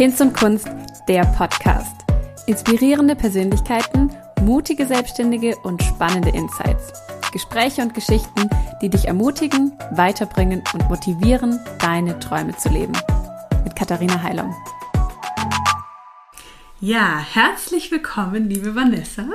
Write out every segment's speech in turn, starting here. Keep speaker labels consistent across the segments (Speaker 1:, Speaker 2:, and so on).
Speaker 1: Hinz und Kunst, der Podcast. Inspirierende Persönlichkeiten, mutige Selbstständige und spannende Insights. Gespräche und Geschichten, die dich ermutigen, weiterbringen und motivieren, deine Träume zu leben. Mit Katharina Heilung.
Speaker 2: Ja, herzlich willkommen, liebe Vanessa.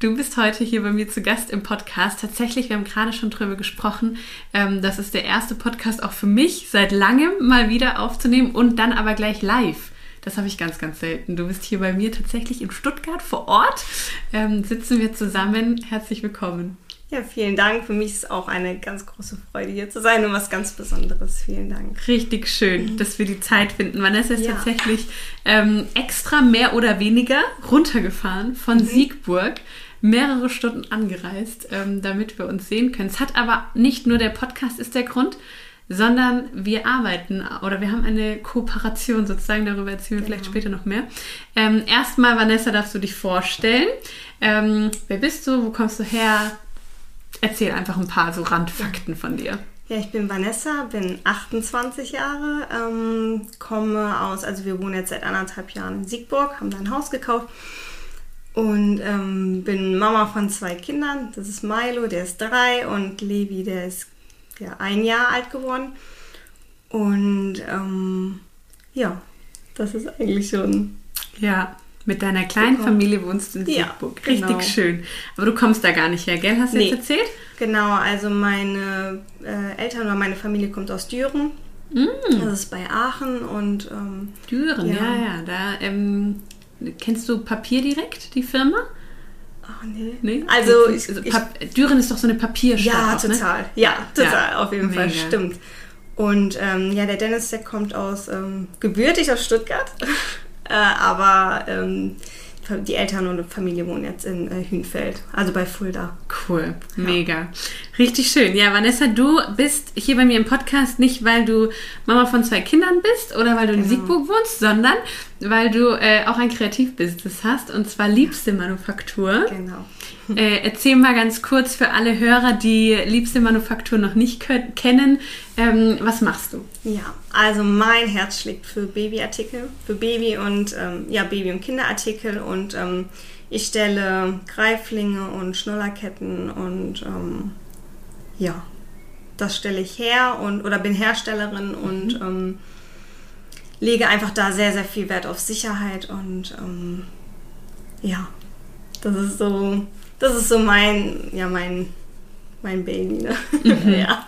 Speaker 2: Du bist heute hier bei mir zu Gast im Podcast. Tatsächlich, wir haben gerade schon drüber gesprochen. Ähm, das ist der erste Podcast auch für mich seit langem mal wieder aufzunehmen und dann aber gleich live. Das habe ich ganz, ganz selten. Du bist hier bei mir tatsächlich in Stuttgart vor Ort. Ähm, sitzen wir zusammen. Herzlich willkommen.
Speaker 3: Ja, vielen Dank. Für mich ist es auch eine ganz große Freude, hier zu sein und was ganz Besonderes. Vielen Dank.
Speaker 2: Richtig schön, dass wir die Zeit finden. Vanessa ist ja. tatsächlich ähm, extra mehr oder weniger runtergefahren von mhm. Siegburg mehrere Stunden angereist, ähm, damit wir uns sehen können. Es hat aber nicht nur der Podcast ist der Grund, sondern wir arbeiten oder wir haben eine Kooperation sozusagen, darüber erzählen wir genau. vielleicht später noch mehr. Ähm, erstmal, Vanessa, darfst du dich vorstellen. Ähm, wer bist du? Wo kommst du her? Erzähl einfach ein paar so Randfakten von dir.
Speaker 3: Ja, ich bin Vanessa, bin 28 Jahre, ähm, komme aus, also wir wohnen jetzt seit anderthalb Jahren in Siegburg, haben da ein Haus gekauft und ähm, bin Mama von zwei Kindern. Das ist Milo, der ist drei und Levi, der ist ja, ein Jahr alt geworden. Und ähm, ja, das ist eigentlich schon.
Speaker 2: Ja, mit deiner kleinen Super. Familie wohnst du in Siegburg. Ja, Richtig genau. schön. Aber du kommst da gar nicht her, gell? Hast du nee. jetzt erzählt?
Speaker 3: Genau, also meine äh, Eltern oder meine Familie kommt aus Düren. Mm. Das ist bei Aachen und ähm,
Speaker 2: Düren, ja, ja, ja. Da ähm, kennst du Papier direkt, die Firma?
Speaker 3: Ach nee.
Speaker 2: nee? Also, ich, also ich, Düren ist doch so eine Papierstadt.
Speaker 3: Ja, auch, ne? total. Ne? Ja, total, ja. auf jeden Mega. Fall, stimmt. Und ähm, ja, der Dennis, der kommt aus ähm, gebürtig aus Stuttgart. Äh, aber ähm, die Eltern und Familie wohnen jetzt in äh, Hünfeld, also bei Fulda.
Speaker 2: Cool, mega. Ja. Richtig schön. Ja, Vanessa, du bist hier bei mir im Podcast nicht, weil du Mama von zwei Kindern bist oder weil du genau. in Siegburg wohnst, sondern weil du äh, auch ein Kreativbusiness hast und zwar Liebste Manufaktur.
Speaker 3: Genau.
Speaker 2: Äh, erzähl mal ganz kurz für alle Hörer, die Liebste Manufaktur noch nicht kennen, ähm, was machst du?
Speaker 3: Ja, also mein Herz schlägt für Babyartikel, für Baby- und ähm, ja, Baby- und Kinderartikel und ähm, ich stelle Greiflinge und Schnullerketten und ähm, ja, das stelle ich her und oder bin Herstellerin und mhm. Lege einfach da sehr, sehr viel Wert auf Sicherheit und ähm, ja, das ist so das ist so mein, ja, mein, mein Baby. Ne? Mhm. ja.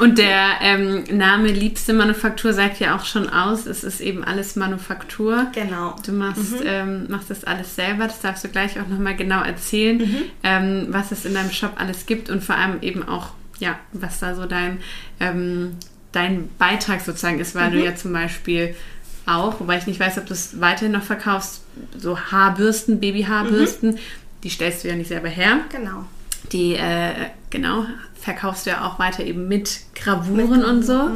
Speaker 2: Und der ähm, Name Liebste Manufaktur sagt ja auch schon aus, es ist eben alles Manufaktur.
Speaker 3: Genau.
Speaker 2: Du machst, mhm. ähm, machst das alles selber, das darfst du gleich auch nochmal genau erzählen, mhm. ähm, was es in deinem Shop alles gibt und vor allem eben auch, ja, was da so dein, ähm, dein Beitrag sozusagen ist, weil du mhm. ja zum Beispiel auch, wobei ich nicht weiß, ob du es weiterhin noch verkaufst, so Haarbürsten, Babyhaarbürsten, mhm die stellst du ja nicht selber her.
Speaker 3: Genau.
Speaker 2: Die, äh, genau, verkaufst du ja auch weiter eben mit Gravuren mit und so.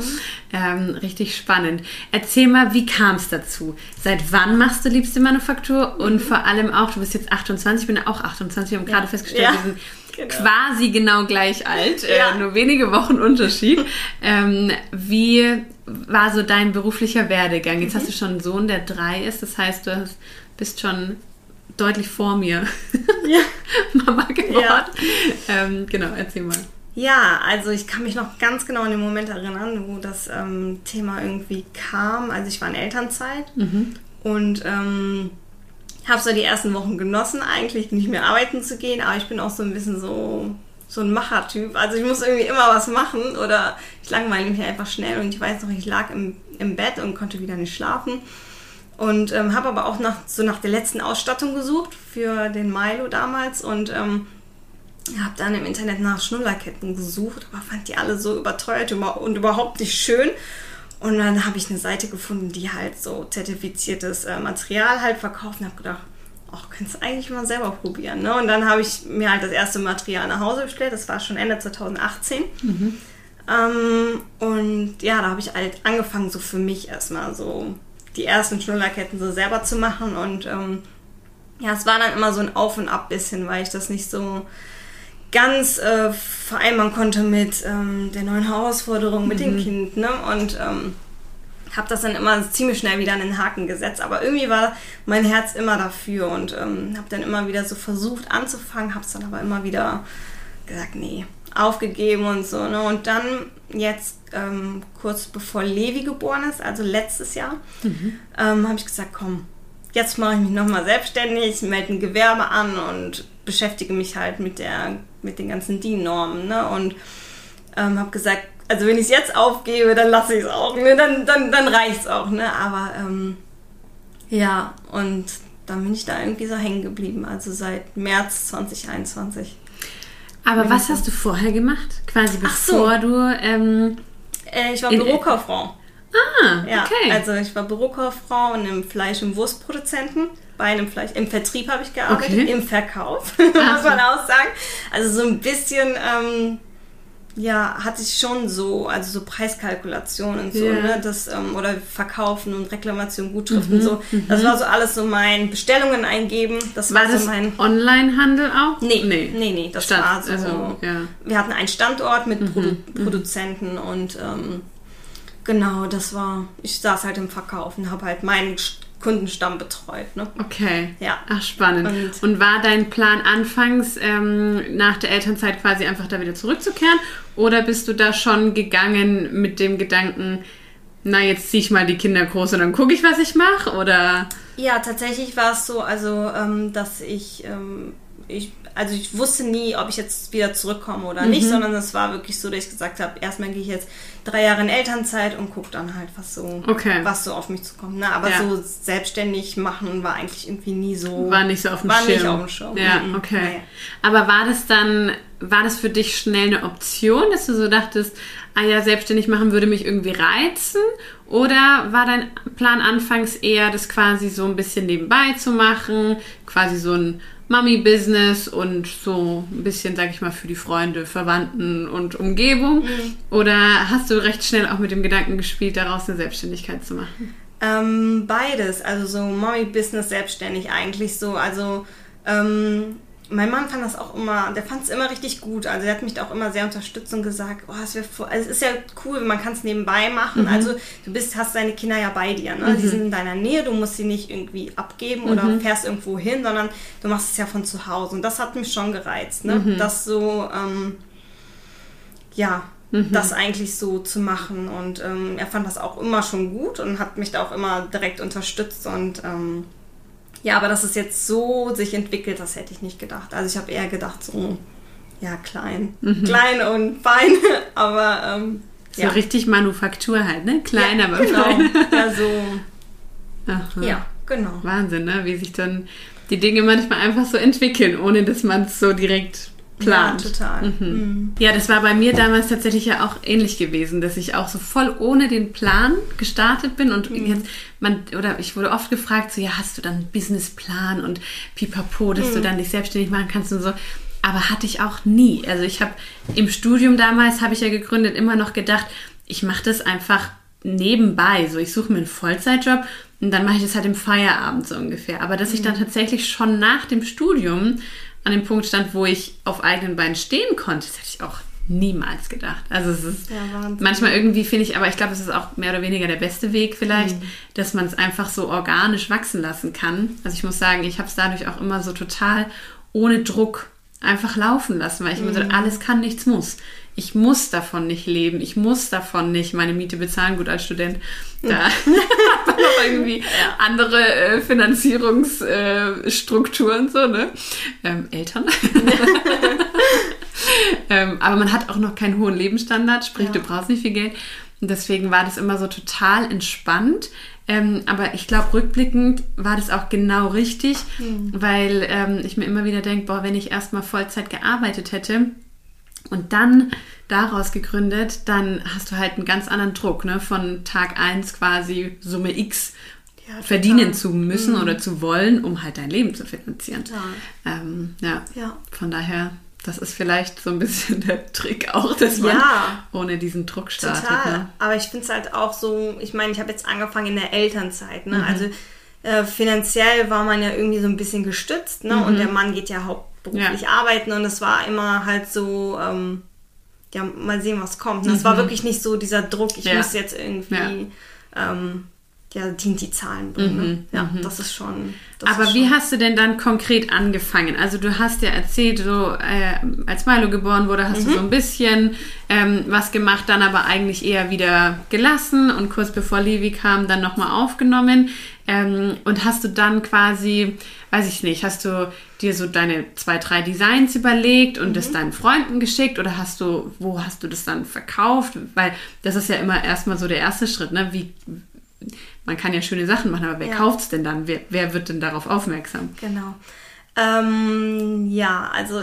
Speaker 2: Ähm, richtig spannend. Erzähl mal, wie kam es dazu? Seit wann machst du Liebste Manufaktur? Und mhm. vor allem auch, du bist jetzt 28, ich bin auch 28, wir haben ja. gerade festgestellt, ja. wir sind genau. quasi genau gleich alt, äh, ja. äh, nur wenige Wochen Unterschied. ähm, wie war so dein beruflicher Werdegang? Jetzt mhm. hast du schon einen Sohn, der drei ist, das heißt, du bist schon deutlich vor mir ja. Mama geworden. Ja. Ähm, genau, erzähl mal.
Speaker 3: Ja, also ich kann mich noch ganz genau an den Moment erinnern, wo das ähm, Thema irgendwie kam. Also ich war in Elternzeit mhm. und ähm, habe so die ersten Wochen genossen, eigentlich nicht mehr arbeiten zu gehen, aber ich bin auch so ein bisschen so so ein Machertyp. Also ich muss irgendwie immer was machen oder ich langweile mich einfach schnell und ich weiß noch, ich lag im, im Bett und konnte wieder nicht schlafen und ähm, habe aber auch nach, so nach der letzten Ausstattung gesucht für den Milo damals und ähm, habe dann im Internet nach Schnullerketten gesucht, aber fand die alle so überteuert und überhaupt nicht schön. Und dann habe ich eine Seite gefunden, die halt so zertifiziertes äh, Material halt verkauft und habe gedacht, ach, kannst du eigentlich mal selber probieren. Ne? Und dann habe ich mir halt das erste Material nach Hause bestellt, das war schon Ende 2018. Mhm. Ähm, und ja, da habe ich halt angefangen, so für mich erstmal so die ersten Schnullerketten so selber zu machen. Und ähm, ja, es war dann immer so ein Auf und Ab bisschen, weil ich das nicht so ganz äh, vereinbaren konnte mit ähm, der neuen Herausforderung mit mhm. dem Kind. Ne? Und ähm, habe das dann immer ziemlich schnell wieder an den Haken gesetzt. Aber irgendwie war mein Herz immer dafür und ähm, habe dann immer wieder so versucht anzufangen, habe es dann aber immer wieder gesagt, nee, aufgegeben und so. Ne? Und dann jetzt ähm, kurz bevor Levi geboren ist, also letztes Jahr, mhm. ähm, habe ich gesagt, komm, jetzt mache ich mich nochmal selbstständig, melde ein Gewerbe an und beschäftige mich halt mit, der, mit den ganzen DIN-Normen. Ne? Und ähm, habe gesagt, also wenn ich es jetzt aufgebe, dann lasse ich es auch, ne? dann, dann, dann reicht es auch. Ne? Aber ähm, ja, und dann bin ich da irgendwie so hängen geblieben, also seit März 2021.
Speaker 2: Aber was hast du vorher gemacht? Quasi bevor so. du. Ähm,
Speaker 3: äh, ich war Bürokauffrau.
Speaker 2: Ah, ja, okay.
Speaker 3: Also ich war Bürokauffrau in einem Fleisch- und Wurstproduzenten. Bei einem Fleisch, im Vertrieb habe ich gearbeitet, okay. im Verkauf, muss man auch sagen. Also so ein bisschen ähm, ja, hatte ich schon so, also so Preiskalkulationen und so, yeah. ne, das, ähm, oder Verkaufen und Reklamation, Gutschriften, mhm, so. Mhm. Das war so alles so mein Bestellungen eingeben. Das
Speaker 2: war,
Speaker 3: war
Speaker 2: das
Speaker 3: so mein
Speaker 2: Online-Handel auch?
Speaker 3: Nee, nee, nee, nee das
Speaker 2: Stand,
Speaker 3: war so.
Speaker 2: Also, ja.
Speaker 3: Wir hatten einen Standort mit mhm, Produ mhm. Produzenten und ähm, genau, das war, ich saß halt im Verkauf und habe halt meinen Kundenstamm betreut. Ne?
Speaker 2: Okay.
Speaker 3: Ja.
Speaker 2: Ach, spannend. Und, Und war dein Plan anfangs ähm, nach der Elternzeit quasi einfach da wieder zurückzukehren? Oder bist du da schon gegangen mit dem Gedanken, na, jetzt ziehe ich mal die Kinder groß und dann gucke ich, was ich mache? Oder?
Speaker 3: Ja, tatsächlich war es so, also, ähm, dass ich, ähm, ich also ich wusste nie, ob ich jetzt wieder zurückkomme oder mhm. nicht, sondern es war wirklich so, dass ich gesagt habe, erstmal gehe ich jetzt drei Jahre in Elternzeit und gucke dann halt, was so,
Speaker 2: okay.
Speaker 3: was so auf mich zukommt. Ne? Aber ja. so selbstständig machen war eigentlich irgendwie nie so.
Speaker 2: War nicht so auf dem
Speaker 3: war
Speaker 2: Schirm.
Speaker 3: Nicht auf dem Schirm.
Speaker 2: Ja, mhm. okay. Naja. Aber war das dann, war das für dich schnell eine Option, dass du so dachtest, ah ja, selbstständig machen würde mich irgendwie reizen? Oder war dein Plan anfangs eher, das quasi so ein bisschen nebenbei zu machen, quasi so ein Mami-Business und so ein bisschen, sag ich mal, für die Freunde, Verwandten und Umgebung? Mhm. Oder hast du recht schnell auch mit dem Gedanken gespielt, daraus eine Selbstständigkeit zu machen?
Speaker 3: Ähm, beides, also so Mami-Business selbstständig eigentlich so. Also ähm, mein Mann fand das auch immer, der fand es immer richtig gut. Also er hat mich da auch immer sehr unterstützt und gesagt, oh, es, also es ist ja cool, man kann es nebenbei machen. Mhm. Also du bist, hast deine Kinder ja bei dir, ne? Mhm. Die sind in deiner Nähe, du musst sie nicht irgendwie abgeben mhm. oder fährst irgendwo hin, sondern du machst es ja von zu Hause. Und das hat mich schon gereizt, ne? Mhm. Das so, ähm, ja, mhm. das eigentlich so zu machen. Und ähm, er fand das auch immer schon gut und hat mich da auch immer direkt unterstützt und ähm, ja, aber dass es jetzt so sich entwickelt, das hätte ich nicht gedacht. Also ich habe eher gedacht, so, ja, klein. Mhm. Klein und fein, aber ähm,
Speaker 2: so ja. richtig Manufaktur halt, ne? Klein,
Speaker 3: ja,
Speaker 2: aber
Speaker 3: genau.
Speaker 2: fein.
Speaker 3: Ja, so. Aha. Ja, genau.
Speaker 2: Wahnsinn, ne? Wie sich dann die Dinge manchmal einfach so entwickeln, ohne dass man es so direkt plant.
Speaker 3: Ja, total. Mhm.
Speaker 2: Mhm. Ja, das war bei mir damals tatsächlich ja auch ähnlich gewesen, dass ich auch so voll ohne den Plan gestartet bin und mhm. jetzt man oder ich wurde oft gefragt so ja, hast du dann einen Businessplan und pipapo, dass du mhm. dann dich selbstständig machen kannst und so. Aber hatte ich auch nie. Also ich habe im Studium damals habe ich ja gegründet immer noch gedacht, ich mache das einfach nebenbei. So, ich suche mir einen Vollzeitjob und dann mache ich das halt im Feierabend so ungefähr. Aber dass ich dann mhm. tatsächlich schon nach dem Studium an dem Punkt stand, wo ich auf eigenen Beinen stehen konnte, das hätte ich auch niemals gedacht. Also es ist ja, manchmal irgendwie finde ich, aber ich glaube, es ist auch mehr oder weniger der beste Weg vielleicht, mhm. dass man es einfach so organisch wachsen lassen kann. Also ich muss sagen, ich habe es dadurch auch immer so total ohne Druck einfach laufen lassen, weil ich mhm. immer so, alles kann, nichts muss ich muss davon nicht leben, ich muss davon nicht meine Miete bezahlen. Gut, als Student, da noch irgendwie andere äh, Finanzierungsstrukturen, äh, so, ne? Ähm, Eltern. ähm, aber man hat auch noch keinen hohen Lebensstandard, sprich, du brauchst nicht viel Geld. Und deswegen war das immer so total entspannt. Ähm, aber ich glaube, rückblickend war das auch genau richtig, mhm. weil ähm, ich mir immer wieder denke, boah, wenn ich erstmal Vollzeit gearbeitet hätte, und dann daraus gegründet, dann hast du halt einen ganz anderen Druck, ne? Von Tag 1 quasi Summe X ja, verdienen zu müssen mhm. oder zu wollen, um halt dein Leben zu finanzieren. Ähm, ja.
Speaker 3: ja.
Speaker 2: Von daher, das ist vielleicht so ein bisschen der Trick auch, dass man
Speaker 3: ja.
Speaker 2: ohne diesen Druck startet.
Speaker 3: Total.
Speaker 2: Ne?
Speaker 3: Aber ich finde es halt auch so, ich meine, ich habe jetzt angefangen in der Elternzeit, ne? Mhm. Also äh, finanziell war man ja irgendwie so ein bisschen gestützt, ne? Mhm. Und der Mann geht ja haupt beruflich ja. arbeiten und es war immer halt so, ähm, ja, mal sehen, was kommt. Mhm. Es war wirklich nicht so dieser Druck, ich ja. muss jetzt irgendwie ähm, ja, die die Zahlen bringen. Ne? Ja, das ist schon. Das
Speaker 2: Mhm, Aber
Speaker 3: ist
Speaker 2: wie
Speaker 3: schon,
Speaker 2: hast du denn dann konkret angefangen? Also du hast ja erzählt, so äh, als Milo geboren wurde, hast du
Speaker 3: Mhm.
Speaker 2: so ein bisschen ähm, was gemacht, dann aber eigentlich eher wieder gelassen und kurz bevor Levi kam, dann nochmal aufgenommen. Ähm, und hast du dann quasi, weiß ich nicht, hast du dir so deine zwei, drei Designs überlegt und
Speaker 3: Mhm.
Speaker 2: das deinen Freunden geschickt oder hast du, wo hast du das dann verkauft? Weil das ist ja immer erstmal so der erste Schritt, ne? Wie, man kann ja schöne Sachen machen, aber wer
Speaker 3: Ja.
Speaker 2: kauft es denn dann? Wer, wer wird denn darauf aufmerksam?
Speaker 3: Genau. Ähm, ja, also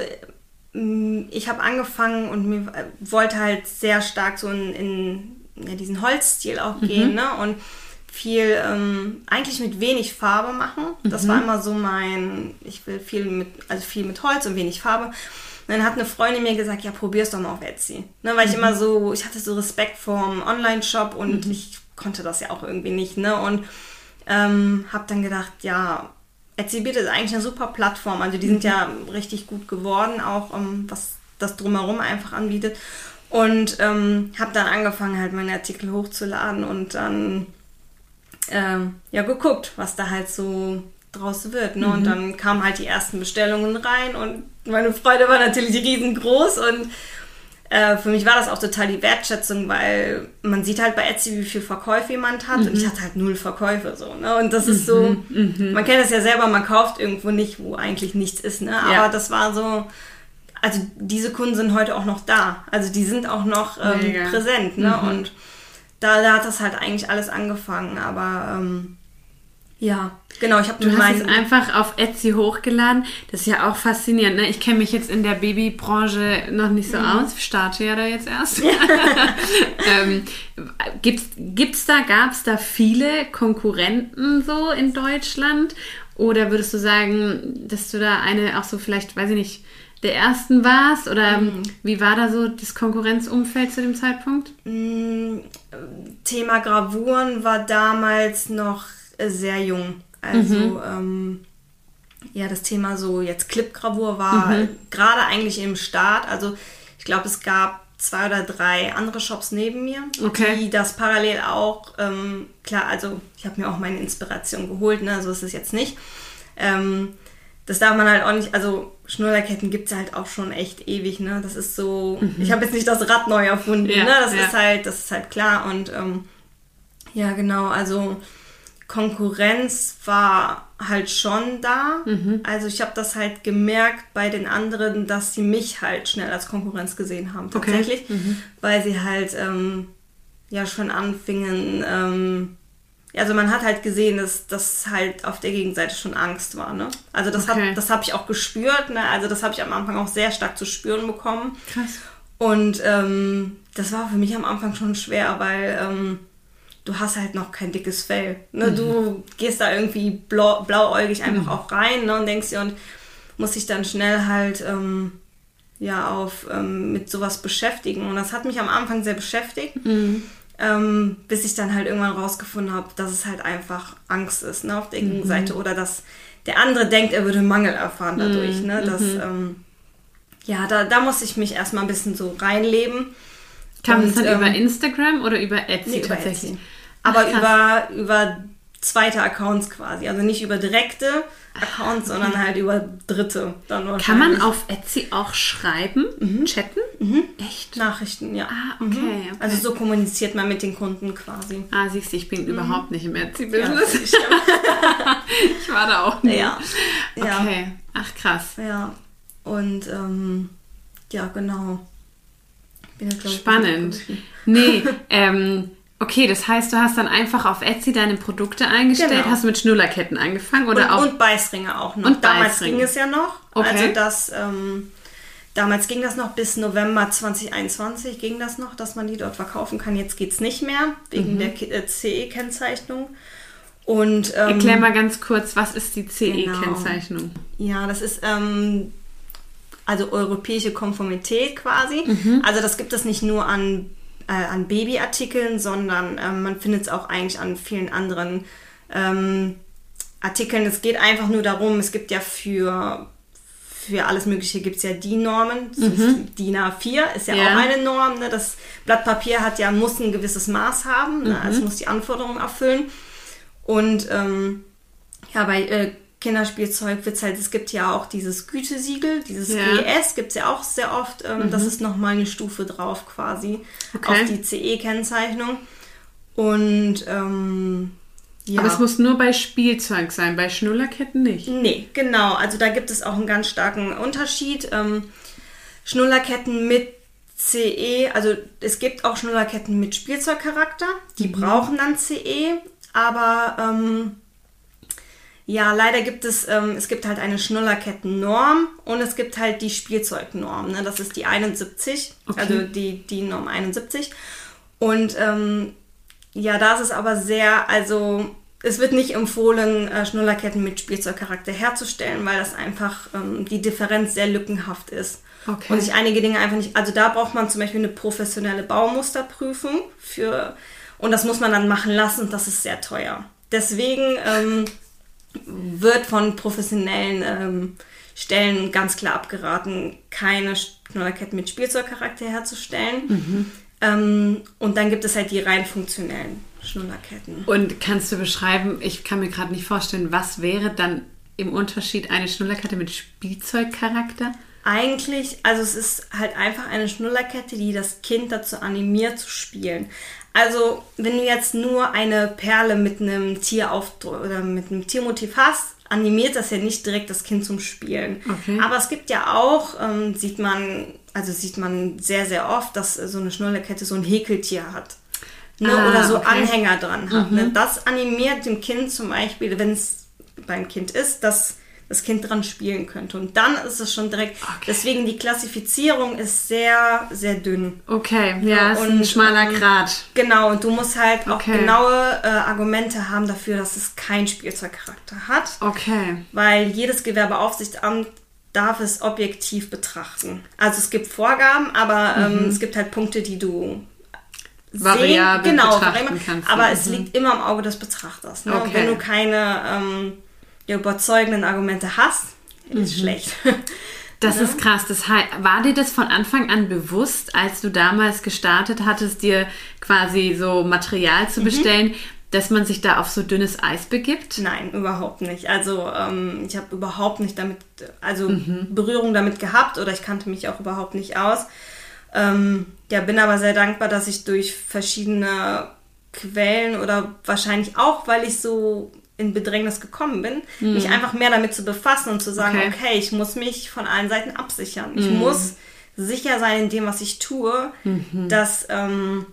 Speaker 3: ähm, ich habe angefangen und mir äh, wollte halt sehr stark so in, in ja, diesen Holzstil auch gehen, ne? Und viel, ähm, eigentlich mit wenig Farbe machen. Das war immer so mein, ich will viel mit, also viel mit Holz und wenig Farbe. Und dann hat eine Freundin mir gesagt, ja, probier's doch mal auf Etsy. Ne, weil ich immer so, ich hatte so Respekt vorm Online-Shop und ich konnte das ja auch irgendwie nicht, ne? Und ähm, habe dann gedacht, ja, Etsy bietet ist eigentlich eine super Plattform. Also die sind ja richtig gut geworden, auch ähm, was das drumherum einfach anbietet. Und ähm, habe dann angefangen, halt meine Artikel hochzuladen und dann ähm, ja geguckt, was da halt so draus wird. Ne? Und dann kamen halt die ersten Bestellungen rein und meine Freude war natürlich riesengroß und äh, für mich war das auch total die Wertschätzung, weil man sieht halt bei Etsy, wie viel Verkäufe jemand hat und ich hatte halt null Verkäufe so. Ne? Und das ist so, man kennt das ja selber, man kauft irgendwo nicht, wo eigentlich nichts ist. Ne? Aber
Speaker 2: Ja.
Speaker 3: das war so, also diese Kunden sind heute auch noch da. Also die sind auch noch ähm, präsent. Ne? Und da, da hat das halt eigentlich alles angefangen. Aber ähm, ja, genau, ich habe
Speaker 2: Du hast es einfach auf Etsy hochgeladen. Das ist ja auch faszinierend. Ne? Ich kenne mich jetzt in der Babybranche noch nicht so aus. Ich starte ja da jetzt erst. ähm, gibt's, gibt's da, gab es da viele Konkurrenten so in Deutschland? Oder würdest du sagen, dass du da eine auch so vielleicht, weiß ich nicht, der ersten warst? Oder wie war da so das Konkurrenzumfeld zu dem Zeitpunkt?
Speaker 3: Mm, Thema Gravuren war damals noch sehr jung. Also ähm, ja, das Thema so jetzt Clipgravur war gerade eigentlich im Start. Also ich glaube, es gab zwei oder drei andere Shops neben mir,
Speaker 2: Okay.
Speaker 3: die das parallel auch, ähm, klar, also ich habe mir auch meine Inspiration geholt, ne, so ist es jetzt nicht. Ähm, das darf man halt auch nicht, also Schnullerketten gibt es halt auch schon echt ewig, ne? Das ist so, ich habe jetzt nicht das Rad neu erfunden,
Speaker 2: Ja,
Speaker 3: ne? Das
Speaker 2: ja.
Speaker 3: ist halt, das ist halt klar und ähm, ja, genau, also Konkurrenz war halt schon da.
Speaker 2: Mhm.
Speaker 3: Also ich habe das halt gemerkt bei den anderen, dass sie mich halt schnell als Konkurrenz gesehen haben,
Speaker 2: Okay.
Speaker 3: tatsächlich,
Speaker 2: Mhm.
Speaker 3: weil sie halt ähm, ja schon anfingen, ähm, also man hat halt gesehen, dass das halt auf der Gegenseite schon Angst war. Ne? Also das
Speaker 2: Okay.
Speaker 3: hat, das habe ich auch gespürt. Ne? Also das habe ich am Anfang auch sehr stark zu spüren bekommen.
Speaker 2: Krass.
Speaker 3: Und ähm, das war für mich am Anfang schon schwer, weil ähm, du hast halt noch kein dickes Fell. Ne? Du gehst da irgendwie blau, blauäugig einfach auch rein ne? und denkst dir und musst dich dann schnell halt ähm, ja auf ähm, mit sowas beschäftigen. Und das hat mich am Anfang sehr beschäftigt. Ähm, bis ich dann halt irgendwann rausgefunden habe, dass es halt einfach Angst ist ne, auf der Gegenseite oder dass der andere denkt, er würde Mangel erfahren dadurch. Ne, dass, ähm, ja, da, da muss ich mich erstmal ein bisschen so reinleben.
Speaker 2: Kam das dann
Speaker 3: ähm,
Speaker 2: über Instagram oder über Etsy
Speaker 3: Nee, über
Speaker 2: tatsächlich?
Speaker 3: Etsy. Aber
Speaker 2: Ach,
Speaker 3: über, über zweite Accounts quasi. Also nicht über direkte Accounts, sondern halt über dritte. Dann
Speaker 2: Kann man auf Etsy auch schreiben, chatten? Echt?
Speaker 3: Nachrichten, ja.
Speaker 2: Ah, okay, okay.
Speaker 3: Also so kommuniziert man mit den Kunden quasi.
Speaker 2: Ah, siehst du, ich bin überhaupt nicht im
Speaker 3: Mhm.
Speaker 2: Etsy-Business.
Speaker 3: ja.
Speaker 2: ich war da auch nie.
Speaker 3: ja.
Speaker 2: Okay. Ach, krass.
Speaker 3: Ja. Und ähm, ja, genau.
Speaker 2: Spannend. Nee, ähm, okay, das heißt, du hast dann einfach auf Etsy deine Produkte eingestellt,
Speaker 3: Genau.
Speaker 2: hast mit Schnullerketten angefangen oder
Speaker 3: und,
Speaker 2: auch.
Speaker 3: und Beißringe auch noch.
Speaker 2: Und
Speaker 3: damals
Speaker 2: Beißringe.
Speaker 3: ging es ja noch.
Speaker 2: Okay.
Speaker 3: Also das, ähm, damals ging das noch bis November 2021 ging das noch, dass man die dort verkaufen kann. Jetzt geht es nicht mehr, wegen
Speaker 2: Mhm.
Speaker 3: der äh, CE-Kennzeichnung. Und ähm,
Speaker 2: Erklär mal ganz kurz, was ist die
Speaker 3: Genau.
Speaker 2: CE-Kennzeichnung?
Speaker 3: Ja, das ist ähm, also europäische Konformität quasi.
Speaker 2: Mhm.
Speaker 3: Also das gibt es nicht nur an, äh, an Babyartikeln, sondern ähm, man findet es auch eigentlich an vielen anderen ähm, Artikeln. Es geht einfach nur darum, es gibt ja für für alles Mögliche gibt es ja die Normen. Mhm. DIN A4 ist ja, ja, auch eine Norm. Ne? Das Blatt Papier hat ja, muss ein gewisses Maß haben, ne? also muss die Anforderungen erfüllen. Und ähm, ja, bei äh, Kinderspielzeug wird halt, es gibt ja auch dieses Gütesiegel, dieses ja. GES gibt es ja auch sehr oft. Ähm, mhm. Das ist nochmal eine Stufe drauf quasi okay. auf die CE-Kennzeichnung. Und ähm,
Speaker 2: ja. Aber es muss nur bei Spielzeug sein, bei Schnullerketten nicht.
Speaker 3: Nee, genau. Also da gibt es auch einen ganz starken Unterschied. Ähm, Schnullerketten mit CE, also es gibt auch Schnullerketten mit Spielzeugcharakter, die mhm. brauchen dann CE, aber ähm, ja, leider gibt es, ähm, es gibt halt eine Schnullerkettennorm und es gibt halt die Spielzeugnorm. Ne? Das ist die 71, okay. also die, die Norm 71. Und ähm, ja, da ist es aber sehr, also es wird nicht empfohlen, äh, Schnullerketten mit Spielzeugcharakter herzustellen, weil das einfach ähm, die Differenz sehr lückenhaft ist. Okay. Und sich einige Dinge einfach nicht. Also da braucht man zum Beispiel eine professionelle Baumusterprüfung für und das muss man dann machen lassen und das ist sehr teuer. Deswegen ähm, wird von professionellen ähm, Stellen ganz klar abgeraten, keine Schnullerketten mit Spielzeugcharakter herzustellen. Mhm. Ähm, und dann gibt es halt die rein funktionellen Schnullerketten.
Speaker 2: Und kannst du beschreiben, ich kann mir gerade nicht vorstellen, was wäre dann im Unterschied eine Schnullerkette mit Spielzeugcharakter?
Speaker 3: Eigentlich, also es ist halt einfach eine Schnullerkette, die das Kind dazu animiert zu spielen. Also, wenn du jetzt nur eine Perle mit einem Tier auf oder mit einem Tiermotiv hast, animiert das ja nicht direkt das Kind zum Spielen. Okay. Aber es gibt ja auch, ähm, sieht man also sieht man sehr, sehr oft, dass so eine Schnullerkette so ein Häkeltier hat. Ne? Ah, Oder so okay. Anhänger dran hat. Ne? Mhm. Ne? Das animiert dem Kind zum Beispiel, wenn es beim Kind ist, dass das Kind dran spielen könnte. Und dann ist es schon direkt. Okay. Deswegen die Klassifizierung ist sehr, sehr dünn.
Speaker 2: Okay, ja, ist und, ein schmaler ähm, Grat.
Speaker 3: Genau, und du musst halt okay. auch genaue äh, Argumente haben dafür, dass es keinen Spielzeugcharakter hat.
Speaker 2: Okay.
Speaker 3: Weil jedes Gewerbeaufsichtsamt darf es objektiv betrachten. Also es gibt Vorgaben, aber ähm, mhm. es gibt halt Punkte, die du
Speaker 2: variabel sehen, genau, betrachten kannst.
Speaker 3: Aber mhm. es liegt immer im Auge des Betrachters. Ne? Okay. wenn du keine ähm, überzeugenden Argumente hast, ist mhm. schlecht.
Speaker 2: Das ja. ist krass. Das war dir das von Anfang an bewusst, als du damals gestartet hattest, dir quasi so Material zu mhm. bestellen, dass man sich da auf so dünnes Eis begibt?
Speaker 3: Nein, überhaupt nicht. Also ähm, ich habe überhaupt nicht damit, also mhm. Berührung damit gehabt oder ich kannte mich auch überhaupt nicht aus. Ähm, ja, bin aber sehr dankbar, dass ich durch verschiedene Quellen oder wahrscheinlich auch, weil ich so in Bedrängnis gekommen bin, mhm. mich einfach mehr damit zu befassen und zu sagen, okay, okay ich muss mich von allen Seiten absichern. Ich mhm. muss sicher sein in dem, was ich tue, mhm. dass ähm,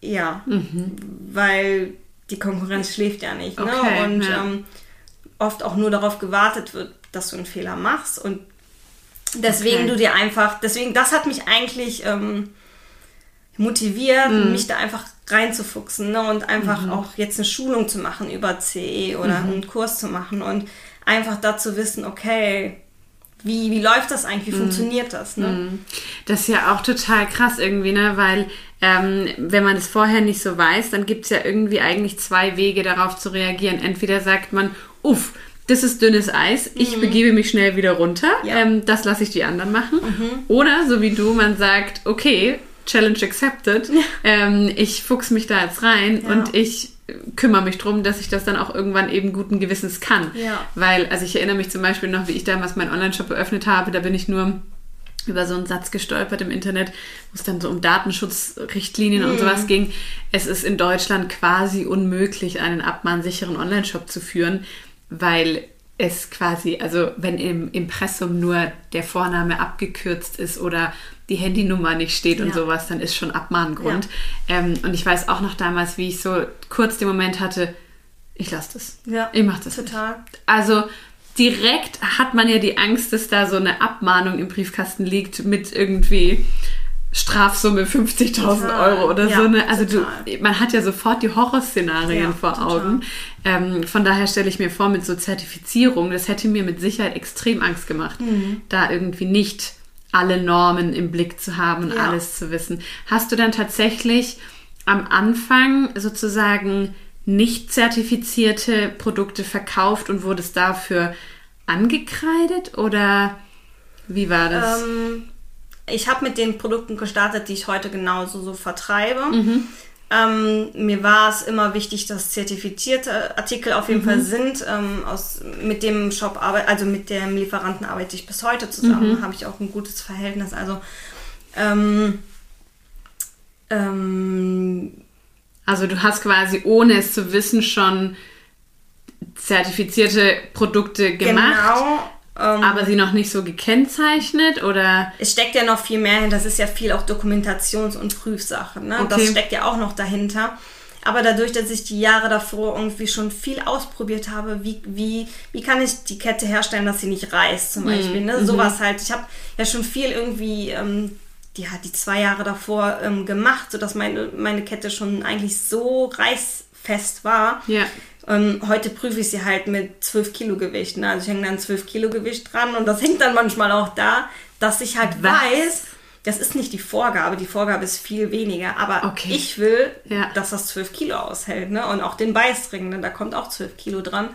Speaker 3: ja, mhm. weil die Konkurrenz schläft ja nicht. Ne? Okay, und ja. ähm, oft auch nur darauf gewartet wird, dass du einen Fehler machst. Und deswegen okay. du dir einfach, deswegen, das hat mich eigentlich ähm, motiviert, mhm. mich da einfach reinzufuchsen ne? und einfach mhm. auch jetzt eine Schulung zu machen über CE oder mhm. einen Kurs zu machen und einfach dazu wissen, okay, wie, wie läuft das eigentlich, wie mhm. funktioniert das? Ne? Mhm.
Speaker 2: Das ist ja auch total krass irgendwie, ne? weil ähm, wenn man es vorher nicht so weiß, dann gibt es ja irgendwie eigentlich zwei Wege darauf zu reagieren. Entweder sagt man, uff, das ist dünnes Eis, ich mhm. begebe mich schnell wieder runter, ja. ähm, das lasse ich die anderen machen. Mhm. Oder so wie du, man sagt, okay, Challenge accepted, ja. ähm, ich fuchs mich da jetzt rein ja. und ich kümmere mich darum, dass ich das dann auch irgendwann eben guten Gewissens kann. Ja. Weil, also ich erinnere mich zum Beispiel noch, wie ich damals meinen Online-Shop eröffnet habe, da bin ich nur über so einen Satz gestolpert im Internet, wo es dann so um Datenschutzrichtlinien mhm. und sowas ging. Es ist in Deutschland quasi unmöglich, einen abmahnsicheren Online-Shop zu führen, weil es quasi, also wenn im Impressum nur der Vorname abgekürzt ist oder die Handynummer nicht steht und ja. sowas, dann ist schon Abmahngrund. Ja. Ähm, und ich weiß auch noch damals, wie ich so kurz den Moment hatte, ich lasse das. Ja, ich mache das.
Speaker 3: Total.
Speaker 2: Nicht. Also direkt hat man ja die Angst, dass da so eine Abmahnung im Briefkasten liegt mit irgendwie Strafsumme 50.000 Euro oder ja, so eine. Also du, man hat ja sofort die Horrorszenarien ja, vor Augen. Ähm, von daher stelle ich mir vor, mit so Zertifizierung, das hätte mir mit Sicherheit extrem Angst gemacht, mhm. da irgendwie nicht alle Normen im Blick zu haben und ja. alles zu wissen. Hast du dann tatsächlich am Anfang sozusagen nicht zertifizierte Produkte verkauft und wurdest dafür angekreidet oder Wie war das?
Speaker 3: Ähm, ich habe mit den Produkten gestartet, die ich heute genauso so vertreibe. Ähm, mir war es immer wichtig, dass zertifizierte Artikel auf jeden Fall sind. Ähm, aus, mit dem Shop arbeit, also mit dem Lieferanten arbeite ich bis heute zusammen. Habe ich auch ein gutes Verhältnis. Also ähm, ähm,
Speaker 2: Also du hast quasi, ohne es zu wissen, schon zertifizierte Produkte gemacht,
Speaker 3: genau. Ähm,
Speaker 2: aber sie noch nicht so gekennzeichnet oder
Speaker 3: es steckt ja noch viel mehr hin. Das ist ja viel auch Dokumentations- und Prüfsache. Ne?
Speaker 2: Okay.
Speaker 3: Das steckt ja auch noch dahinter. Aber dadurch, dass ich die Jahre davor irgendwie schon viel ausprobiert habe, wie, wie, wie kann ich die Kette herstellen, dass sie nicht reißt zum Beispiel. Ne? Sowas halt. Ich habe ja schon viel irgendwie, ähm, die hat die zwei Jahre davor ähm, gemacht, sodass meine, meine Kette schon eigentlich so reißfest war.
Speaker 2: ja.
Speaker 3: Ähm, heute prüfe ich sie halt mit 12 Kilo Gewicht. Ne? Also ich hänge dann 12 Kilo Gewicht dran und das hängt dann manchmal auch da, dass ich halt
Speaker 2: Was?
Speaker 3: weiß, das ist nicht die Vorgabe, die Vorgabe ist viel weniger, aber
Speaker 2: Okay.
Speaker 3: ich will,
Speaker 2: Ja.
Speaker 3: dass das 12 Kilo aushält. Ne? Und auch den Beißring, ne? da kommt auch 12 Kilo dran.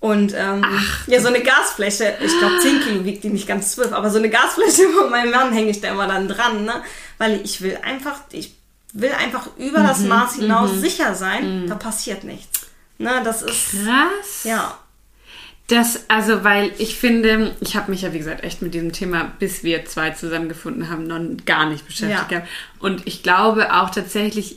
Speaker 3: Und ähm, ja, so eine Gasfläche, ich glaube 10 Kilo wiegt die nicht ganz 12, aber so eine Gasfläche von meinem Mann hänge ich da immer dann dran, ne? Weil ich will einfach, ich will einfach über das
Speaker 2: Mhm,
Speaker 3: Maß hinaus sicher sein, da passiert nichts. Ne, das ist,
Speaker 2: Krass.
Speaker 3: ja,
Speaker 2: Das, also, weil ich finde, ich habe mich ja, wie gesagt, echt mit diesem Thema, bis wir zwei zusammengefunden haben, noch gar nicht beschäftigt.
Speaker 3: Ja.
Speaker 2: gehabt. Und ich glaube auch tatsächlich,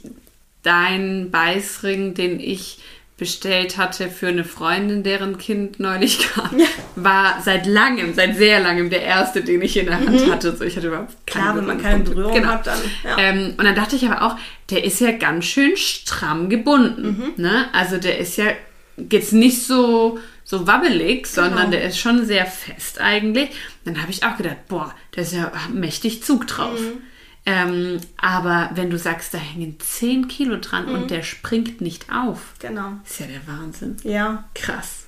Speaker 2: dein Beißring, den ich bestellt hatte für eine Freundin, deren Kind neulich kam, war seit langem, seit sehr langem der erste, den ich in der Hand hatte. So, ich hatte überhaupt keine
Speaker 3: Mhm. Klar, wenn man keine Berührung
Speaker 2: genau.
Speaker 3: hat, dann, ja.
Speaker 2: Ähm, und dann dachte ich aber auch, der ist ja ganz schön stramm gebunden.
Speaker 3: Mhm.
Speaker 2: Ne? Also der ist ja jetzt nicht so, so wabbelig, sondern
Speaker 3: Genau.
Speaker 2: der ist schon sehr fest eigentlich. Dann habe ich auch gedacht, boah, da ist ja mächtig Zug drauf.
Speaker 3: Mhm.
Speaker 2: Ähm, aber wenn du sagst, da hängen 10 Kilo dran
Speaker 3: Mhm.
Speaker 2: und der springt nicht auf,
Speaker 3: genau.
Speaker 2: ist ja der Wahnsinn.
Speaker 3: Ja,
Speaker 2: Krass.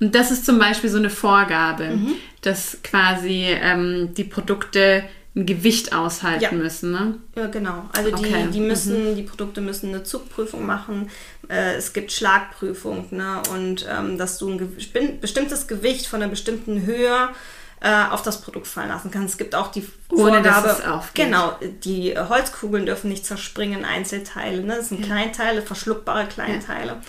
Speaker 2: Und das ist zum Beispiel so eine Vorgabe,
Speaker 3: Mhm.
Speaker 2: dass quasi ähm, die Produkte ein Gewicht aushalten
Speaker 3: Ja.
Speaker 2: müssen. Ne?
Speaker 3: ja genau. Also die,
Speaker 2: Okay.
Speaker 3: die müssen, die Produkte müssen eine Zugprüfung machen. Äh, es gibt Schlagprüfung, ne? Und ähm, dass du ein bestimmtes Gewicht von einer bestimmten Höhe äh, auf das Produkt fallen lassen kannst. Es gibt auch die
Speaker 2: Ohne, dass
Speaker 3: Vorgabe,
Speaker 2: es aufgeht.
Speaker 3: genau, die Holzkugeln dürfen nicht zerspringen in Einzelteile. Ne? Das sind Kleinteile, verschluckbare Kleinteile.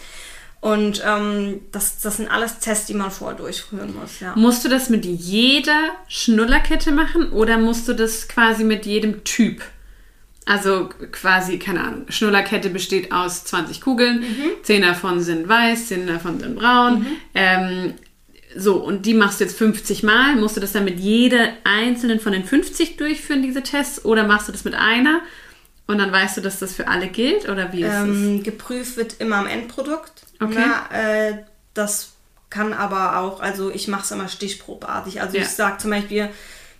Speaker 3: Und ähm, das, das sind alles Tests, die man vorher durchführen muss. Ja.
Speaker 2: Musst du das mit jeder Schnullerkette machen oder musst du das quasi mit jedem Typ? Also quasi, keine Ahnung, Schnullerkette besteht aus 20 Kugeln, 10 davon sind weiß, 10 davon sind braun. Ähm, so, und die machst du jetzt 50 Mal. Musst du das dann mit jeder einzelnen von den 50 durchführen, diese Tests? Oder machst du das mit einer und dann weißt du, dass das für alle gilt? Oder wie ist es?
Speaker 3: Ähm, geprüft wird immer am Endprodukt.
Speaker 2: Okay.
Speaker 3: Na, äh, das kann aber auch, also ich mache es immer stichprobartig. Also
Speaker 2: Ja.
Speaker 3: ich sage zum Beispiel,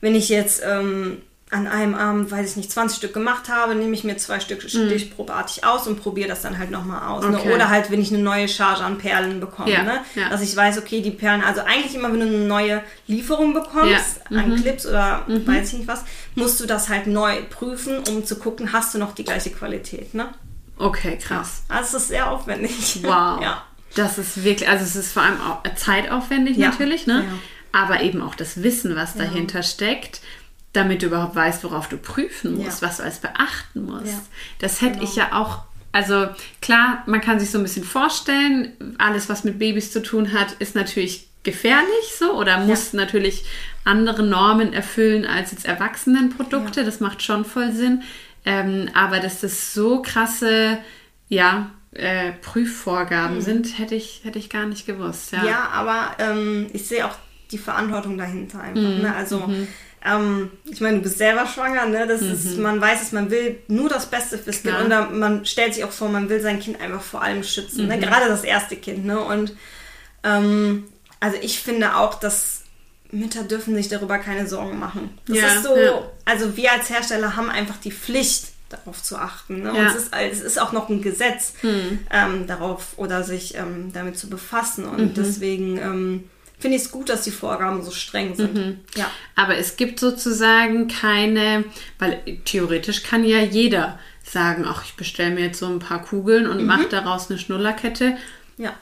Speaker 3: wenn ich jetzt ähm, an einem Abend, weiß ich nicht, 20 Stück gemacht habe, nehme ich mir zwei Stück stichprobartig aus und probiere das dann halt nochmal aus.
Speaker 2: Mhm. Okay.
Speaker 3: Ne? Oder halt, wenn ich eine neue Charge an Perlen bekomme.
Speaker 2: Ja,
Speaker 3: Ne?
Speaker 2: ja.
Speaker 3: Dass ich weiß, okay, die Perlen, also eigentlich immer, wenn du eine neue Lieferung bekommst,
Speaker 2: Ja, Mhm.
Speaker 3: an Clips oder weiß ich nicht was, musst du das halt neu prüfen, um zu gucken, hast du noch die gleiche Qualität. Ne?
Speaker 2: Okay, krass.
Speaker 3: Also es ist sehr aufwendig.
Speaker 2: Wow.
Speaker 3: ja.
Speaker 2: Das ist wirklich, also es ist vor allem auch zeitaufwendig natürlich, ne? Aber eben auch das Wissen, was dahinter steckt, damit du überhaupt weißt, worauf du prüfen musst,
Speaker 3: Ja.
Speaker 2: was du alles beachten musst.
Speaker 3: Ja.
Speaker 2: Das hätte ich ja auch, also klar, man kann sich so ein bisschen vorstellen, alles, was mit Babys zu tun hat, ist natürlich gefährlich so oder muss natürlich andere Normen erfüllen als jetzt Erwachsenenprodukte. Das macht schon voll Sinn. Ähm, aber dass das so krasse, ja, äh, Prüfvorgaben sind, hätte ich, hätte ich gar nicht gewusst. Ja.
Speaker 3: Ja, aber ähm, ich sehe auch die Verantwortung dahinter einfach.
Speaker 2: Mhm.
Speaker 3: Ne? Also, ähm, ich meine, du bist selber schwanger, ne? Das ist, man weiß es, man will nur das Beste fürs Kind
Speaker 2: Mhm.
Speaker 3: Und da, man stellt sich auch vor, man will sein Kind einfach vor allem schützen.
Speaker 2: Mhm.
Speaker 3: Ne? Gerade das erste Kind, ne? Und ähm, also ich finde auch, dass Mütter dürfen sich darüber keine Sorgen machen. Das
Speaker 2: Ja,
Speaker 3: ist so,
Speaker 2: ja.
Speaker 3: also wir als Hersteller haben einfach die Pflicht, darauf zu achten. Ne? Und
Speaker 2: Ja. Hm.
Speaker 3: es ist, es ist auch noch ein Gesetz, ähm, darauf oder sich ähm, damit zu befassen. Und
Speaker 2: Mhm.
Speaker 3: deswegen ähm, finde ich es gut, dass die Vorgaben so streng sind.
Speaker 2: Mhm.
Speaker 3: Ja.
Speaker 2: Aber es gibt sozusagen keine, weil theoretisch kann ja jeder sagen, ach, ich bestelle mir jetzt so ein paar Kugeln und mache daraus eine Schnullerkette.
Speaker 3: Ja.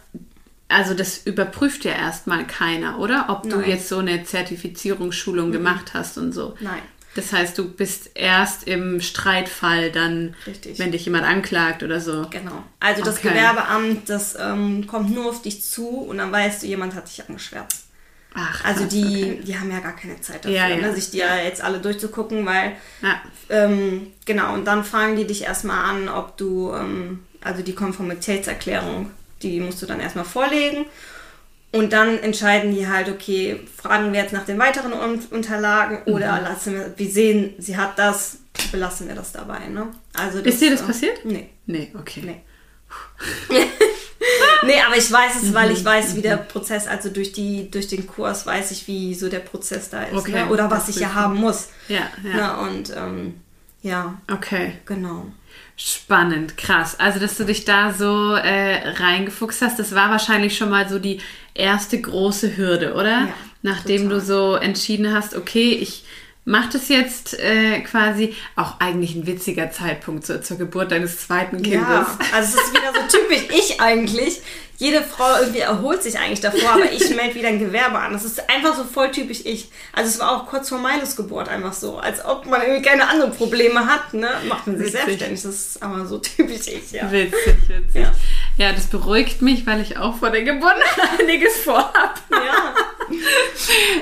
Speaker 2: also das überprüft ja erstmal keiner, oder? Ob du
Speaker 3: Nein.
Speaker 2: jetzt so eine Zertifizierungsschulung gemacht hast und so.
Speaker 3: Nein.
Speaker 2: Das heißt, du bist erst im Streitfall dann,
Speaker 3: Richtig.
Speaker 2: wenn dich jemand anklagt oder so.
Speaker 3: Genau. Also das
Speaker 2: Okay.
Speaker 3: Gewerbeamt, das ähm, kommt nur auf dich zu und dann weißt du, jemand hat dich angeschwärzt.
Speaker 2: Ach,
Speaker 3: Also die,
Speaker 2: okay.
Speaker 3: die haben ja gar keine Zeit dafür,
Speaker 2: Ja, ja.
Speaker 3: Ne, sich die ja jetzt alle durchzugucken, weil
Speaker 2: Ja.
Speaker 3: ähm, genau, und dann fragen die dich erstmal an, ob du, ähm, also die Konformitätserklärung, die musst du dann erstmal vorlegen. Und dann entscheiden die halt, okay, fragen wir jetzt nach den weiteren Un Unterlagen
Speaker 2: Mhm.
Speaker 3: oder lassen wir, wir sehen, sie hat das, belassen wir das dabei. Ne? Also
Speaker 2: Ist dir das
Speaker 3: äh,
Speaker 2: passiert?
Speaker 3: Nee.
Speaker 2: Nee, okay.
Speaker 3: Nee. nee, aber ich weiß es, weil ich
Speaker 2: Mhm,
Speaker 3: weiß, wie der Prozess, also durch, die, durch den Kurs weiß ich, wie so der Prozess da ist.
Speaker 2: Okay,
Speaker 3: ne? Oder was
Speaker 2: das
Speaker 3: ich ja haben muss.
Speaker 2: Ja, ja.
Speaker 3: Ne? Und ähm, ja,
Speaker 2: Okay.
Speaker 3: genau.
Speaker 2: Spannend, krass. Also, dass du dich da so äh, reingefuchst hast, das war wahrscheinlich schon mal so die erste große Hürde, oder?
Speaker 3: Ja,
Speaker 2: Nachdem
Speaker 3: total.
Speaker 2: du so entschieden hast, okay, ich mache das jetzt äh, quasi, auch eigentlich ein witziger Zeitpunkt so, zur Geburt deines zweiten Kindes.
Speaker 3: Ja, also es ist wieder so typisch ich eigentlich. Jede Frau irgendwie erholt sich eigentlich davor, aber ich melde wieder ein Gewerbe an. Das ist einfach so voll typisch ich. Also es war auch kurz vor Milos Geburt einfach so, als ob man irgendwie keine anderen Probleme hat, ne? Macht man sich
Speaker 2: Witzig.
Speaker 3: selbstständig. Das ist aber so typisch ich, ja.
Speaker 2: Witzig, witzig.
Speaker 3: Ja.
Speaker 2: Ja. das beruhigt mich, weil ich auch vor der Geburt einiges vorhab.
Speaker 3: Ja.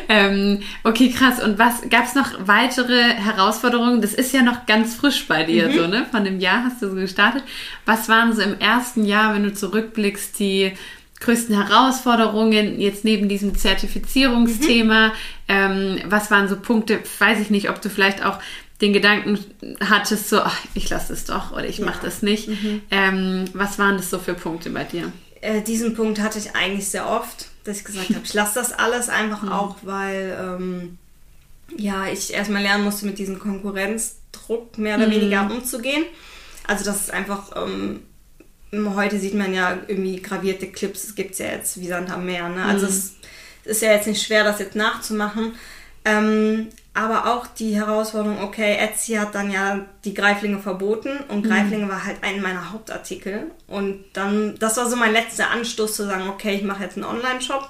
Speaker 2: Ähm, okay, krass. Und was gab es noch weitere Herausforderungen? Das ist ja noch ganz frisch bei dir,
Speaker 3: Mhm.
Speaker 2: so, ne? Von dem Jahr hast du so gestartet. Was waren so im ersten Jahr, wenn du zurückblickst, die größten Herausforderungen jetzt neben diesem Zertifizierungsthema?
Speaker 3: Mhm.
Speaker 2: Ähm, was waren so Punkte? Weiß ich nicht, ob du vielleicht auch den Gedanken hattest, so, ach, ich lasse es doch oder ich mache das nicht.
Speaker 3: Mhm.
Speaker 2: Ähm, was waren das so für Punkte bei dir?
Speaker 3: Äh, diesen Punkt hatte ich eigentlich sehr oft, dass ich gesagt habe, ich lasse das alles einfach auch, weil ähm, ja, ich erstmal lernen musste, mit diesem Konkurrenzdruck mehr oder weniger umzugehen. Also das ist einfach, ähm, heute sieht man ja irgendwie gravierte Clips, es gibt ja jetzt wie Sand am Meer. Ne? Also es ist ja jetzt nicht schwer, das jetzt nachzumachen. Ähm, aber auch die Herausforderung, okay, Etsy hat dann ja die Greiflinge verboten und Greiflinge war halt ein meiner Hauptartikel. Und dann, das war so mein letzter Anstoß zu sagen, okay, ich mache jetzt einen Online-Shop.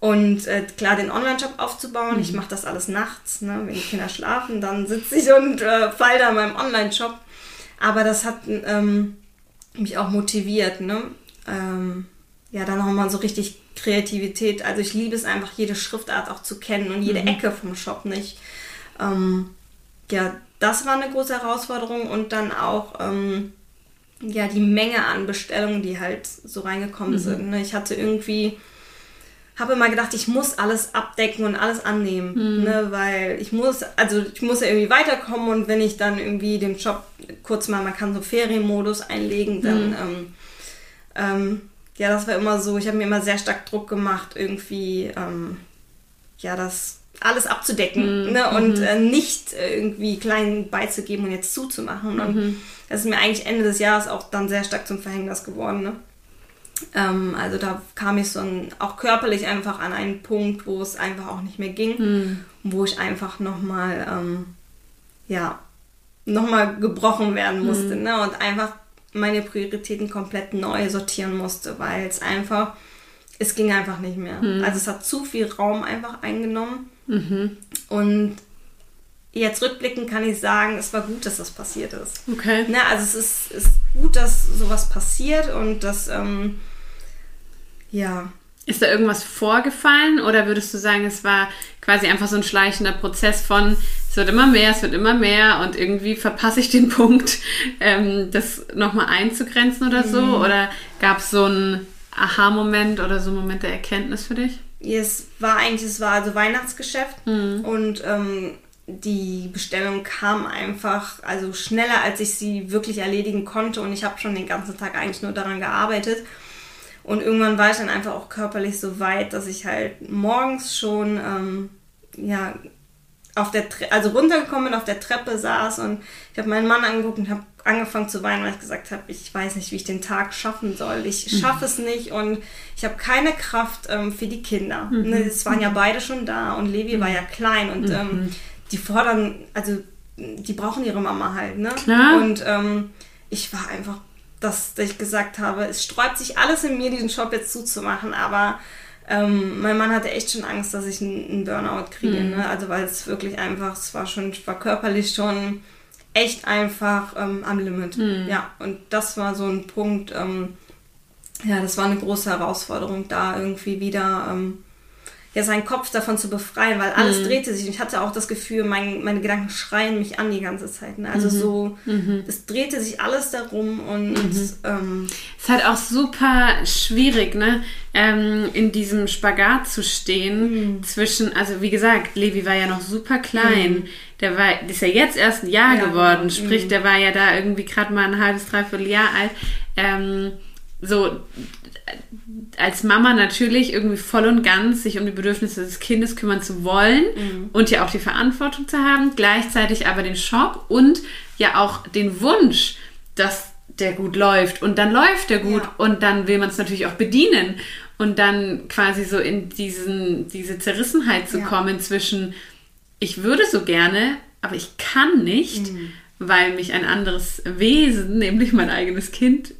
Speaker 3: Und äh, klar, den Online-Shop aufzubauen. Ich mache das alles nachts, ne? wenn die Kinder schlafen, dann sitze ich und äh, fall da in meinem Online-Shop. Aber das hat ähm, mich auch motiviert, ne? Ähm, ja, dann nochmal so richtig Kreativität. Also ich liebe es einfach, jede Schriftart auch zu kennen und jede Ecke vom Shop nicht. Ähm, ja, das war eine große Herausforderung und dann auch ähm, ja die Menge an Bestellungen, die halt so reingekommen sind. Ne? Ich hatte irgendwie habe immer gedacht, ich muss alles abdecken und alles annehmen, ne, weil ich muss, also ich muss ja irgendwie weiterkommen und wenn ich dann irgendwie den Job kurz mal, man kann so Ferienmodus einlegen, dann, ähm, ähm, ja, das war immer so, ich habe mir immer sehr stark Druck gemacht, irgendwie, ähm, ja, das alles abzudecken ne, und äh, nicht äh, irgendwie klein beizugeben und jetzt zuzumachen. Und das ist mir eigentlich Ende des Jahres auch dann sehr stark zum Verhängnis geworden. Ne? Ähm, also da kam ich so ein, auch körperlich einfach an einen Punkt, wo es einfach auch nicht mehr ging, wo ich einfach nochmal, ähm, ja, nochmal gebrochen werden musste ne? und einfach meine Prioritäten komplett neu sortieren musste, weil es einfach, es ging einfach nicht mehr. Also es hat zu viel Raum einfach eingenommen und jetzt rückblickend kann ich sagen, es war gut, dass das passiert ist.
Speaker 2: Okay.
Speaker 3: Ne, also es ist, ist gut, dass sowas passiert und dass, ähm, ja,
Speaker 2: Ist da irgendwas vorgefallen oder würdest du sagen, es war quasi einfach so ein schleichender Prozess von, es wird immer mehr, es wird immer mehr und irgendwie verpasse ich den Punkt, ähm, das nochmal einzugrenzen oder so? Oder gab es so einen Aha-Moment oder so einen Moment der Erkenntnis für dich?
Speaker 3: es war eigentlich, es war also Weihnachtsgeschäft und ähm, die Bestellung kam einfach, also schneller, als ich sie wirklich erledigen konnte und ich habe schon den ganzen Tag eigentlich nur daran gearbeitet. Und irgendwann war ich dann einfach auch körperlich so weit, dass ich halt morgens schon, ähm, ja, auf der Tre also runtergekommen bin, auf der Treppe saß und ich habe meinen Mann angeguckt und habe angefangen zu weinen, weil ich gesagt habe, ich weiß nicht, wie ich den Tag schaffen soll. Ich schaffe es nicht und ich habe keine Kraft ähm, für die Kinder. Ne, es waren ja beide schon da und Levi war ja klein und ähm, die fordern, also die brauchen ihre Mama halt, ne?
Speaker 2: Klar.
Speaker 3: Und ähm, ich war einfach, dass ich gesagt habe, es sträubt sich alles in mir, diesen Job jetzt zuzumachen, aber ähm, mein Mann hatte echt schon Angst, dass ich einen Burnout kriege. Mhm. Ne? Also weil es wirklich einfach, es war schon, war körperlich schon echt einfach ähm, am Limit. Mhm. Ja, und das war so ein Punkt, ähm, ja, das war eine große Herausforderung, da irgendwie wieder ähm, ja, seinen Kopf davon zu befreien, weil alles mhm. drehte sich. Ich hatte auch das Gefühl, mein, meine Gedanken schreien mich an die ganze Zeit. Ne? Also mhm. so, mhm. es drehte sich alles darum und mhm. ähm,
Speaker 2: es ist halt auch super schwierig, ne? Ähm, in diesem Spagat zu stehen mhm. zwischen, also wie gesagt, Levi war ja noch super klein. Mhm. Der war, ist ja jetzt erst ein Jahr ja, geworden, sprich, der war ja da irgendwie gerade mal ein halbes, dreiviertel Jahr alt. Ähm, so, als Mama natürlich irgendwie voll und ganz sich um die Bedürfnisse des Kindes kümmern zu wollen mhm. und ja auch die Verantwortung zu haben, gleichzeitig aber den Schock und ja auch den Wunsch, dass der gut läuft und dann läuft der gut ja. und dann will man es natürlich auch bedienen und dann quasi so in diesen, diese Zerrissenheit zu ja. kommen zwischen ich würde so gerne, aber ich kann nicht, mhm. weil mich ein anderes Wesen, nämlich mein eigenes Kind,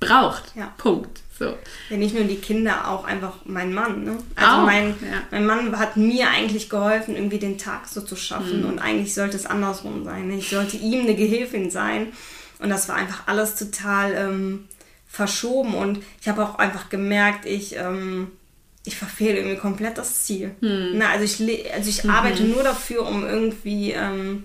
Speaker 2: braucht. Ja. Punkt. So.
Speaker 3: Ja, nicht nur die Kinder, auch einfach mein Mann. Ne? Also auch, mein, ja. mein Mann hat mir eigentlich geholfen, irgendwie den Tag so zu schaffen. Mhm. Und eigentlich sollte es andersrum sein. Ich sollte ihm eine Gehilfin sein. Und das war einfach alles total ähm, verschoben. Und ich habe auch einfach gemerkt, ich, ähm, ich verfehle irgendwie komplett das Ziel. Mhm. Na, also ich, also ich mhm. arbeite nur dafür, um irgendwie, ähm,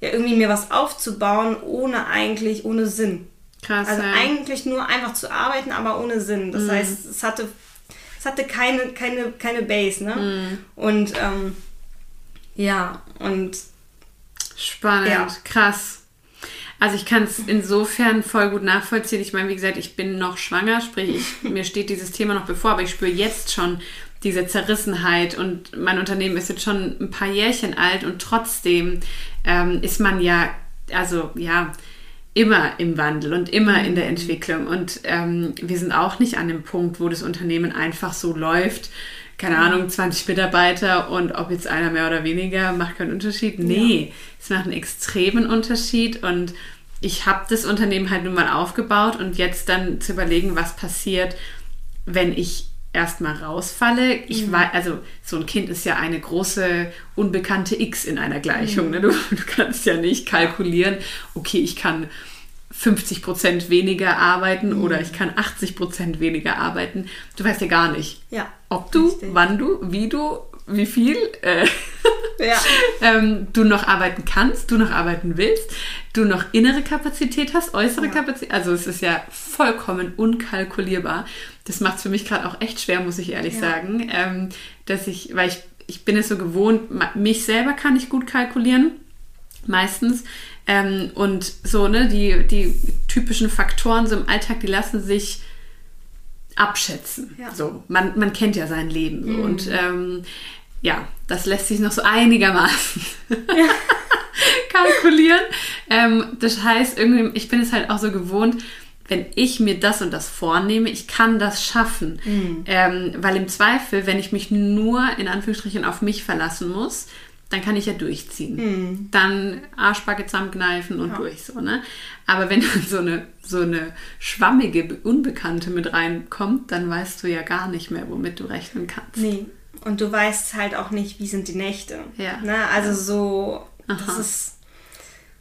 Speaker 3: ja, irgendwie mir was aufzubauen, ohne eigentlich, ohne Sinn. Krass. Also ja. eigentlich nur einfach zu arbeiten, aber ohne Sinn. Das mhm. heißt, es hatte, es hatte keine, keine, keine Base, ne? Mhm. Und ähm, ja, und
Speaker 2: spannend, ja. krass. Also ich kann es insofern voll gut nachvollziehen. Ich meine, wie gesagt, ich bin noch schwanger, sprich, ich, mir steht dieses Thema noch bevor, aber ich spüre jetzt schon diese Zerrissenheit und mein Unternehmen ist jetzt schon ein paar Jährchen alt und trotzdem ähm, ist man ja, also ja, immer im Wandel und immer in der. Entwicklung. Und ähm, wir sind auch nicht an dem Punkt, wo das Unternehmen einfach so läuft. Keine Ahnung, 20 Mitarbeiter und ob jetzt einer mehr oder weniger, macht keinen Unterschied. Nee, ja. es macht einen extremen Unterschied und ich habe das Unternehmen halt nun mal aufgebaut und jetzt dann zu überlegen, was passiert, wenn ich erstmal rausfalle. Ich mhm. weiß, also so ein Kind ist ja eine große unbekannte X in einer Gleichung. Mhm. Ne? Du, du, kannst ja nicht kalkulieren, okay, ich kann 50 Prozent weniger arbeiten mhm. oder ich kann 80 Prozent weniger arbeiten. Du weißt ja gar nicht,
Speaker 3: ja,
Speaker 2: ob du, richtig. wann du, wie du, wie viel äh, ja. ähm, du noch arbeiten kannst, du noch arbeiten willst, du noch innere Kapazität hast, äußere ja. Kapazität. Also es ist ja vollkommen unkalkulierbar. Das macht es für mich gerade auch echt schwer, muss ich ehrlich ja. sagen, ähm, dass ich, weil ich, ich bin es so gewohnt, mich selber kann ich gut kalkulieren, meistens. Ähm, und so, ne, die, die typischen Faktoren so im Alltag, die lassen sich abschätzen. Ja. So, man, man kennt ja sein Leben. So. Mhm. Und ähm, ja, das lässt sich noch so einigermaßen ja. kalkulieren. Ähm, das heißt, irgendwie, ich bin es halt auch so gewohnt, wenn ich mir das und das vornehme, ich kann das schaffen. Mhm. Ähm, weil im Zweifel, wenn ich mich nur in Anführungsstrichen auf mich verlassen muss, dann kann ich ja durchziehen. Mhm. Dann Arschbacke zusammenkneifen und ja. durch so, ne? Aber wenn dann so eine, so eine schwammige Unbekannte mit reinkommt, dann weißt du ja gar nicht mehr, womit du rechnen kannst.
Speaker 3: Nee. Und du weißt halt auch nicht, wie sind die Nächte.
Speaker 2: Ja.
Speaker 3: Ne? Also so, Aha. das ist,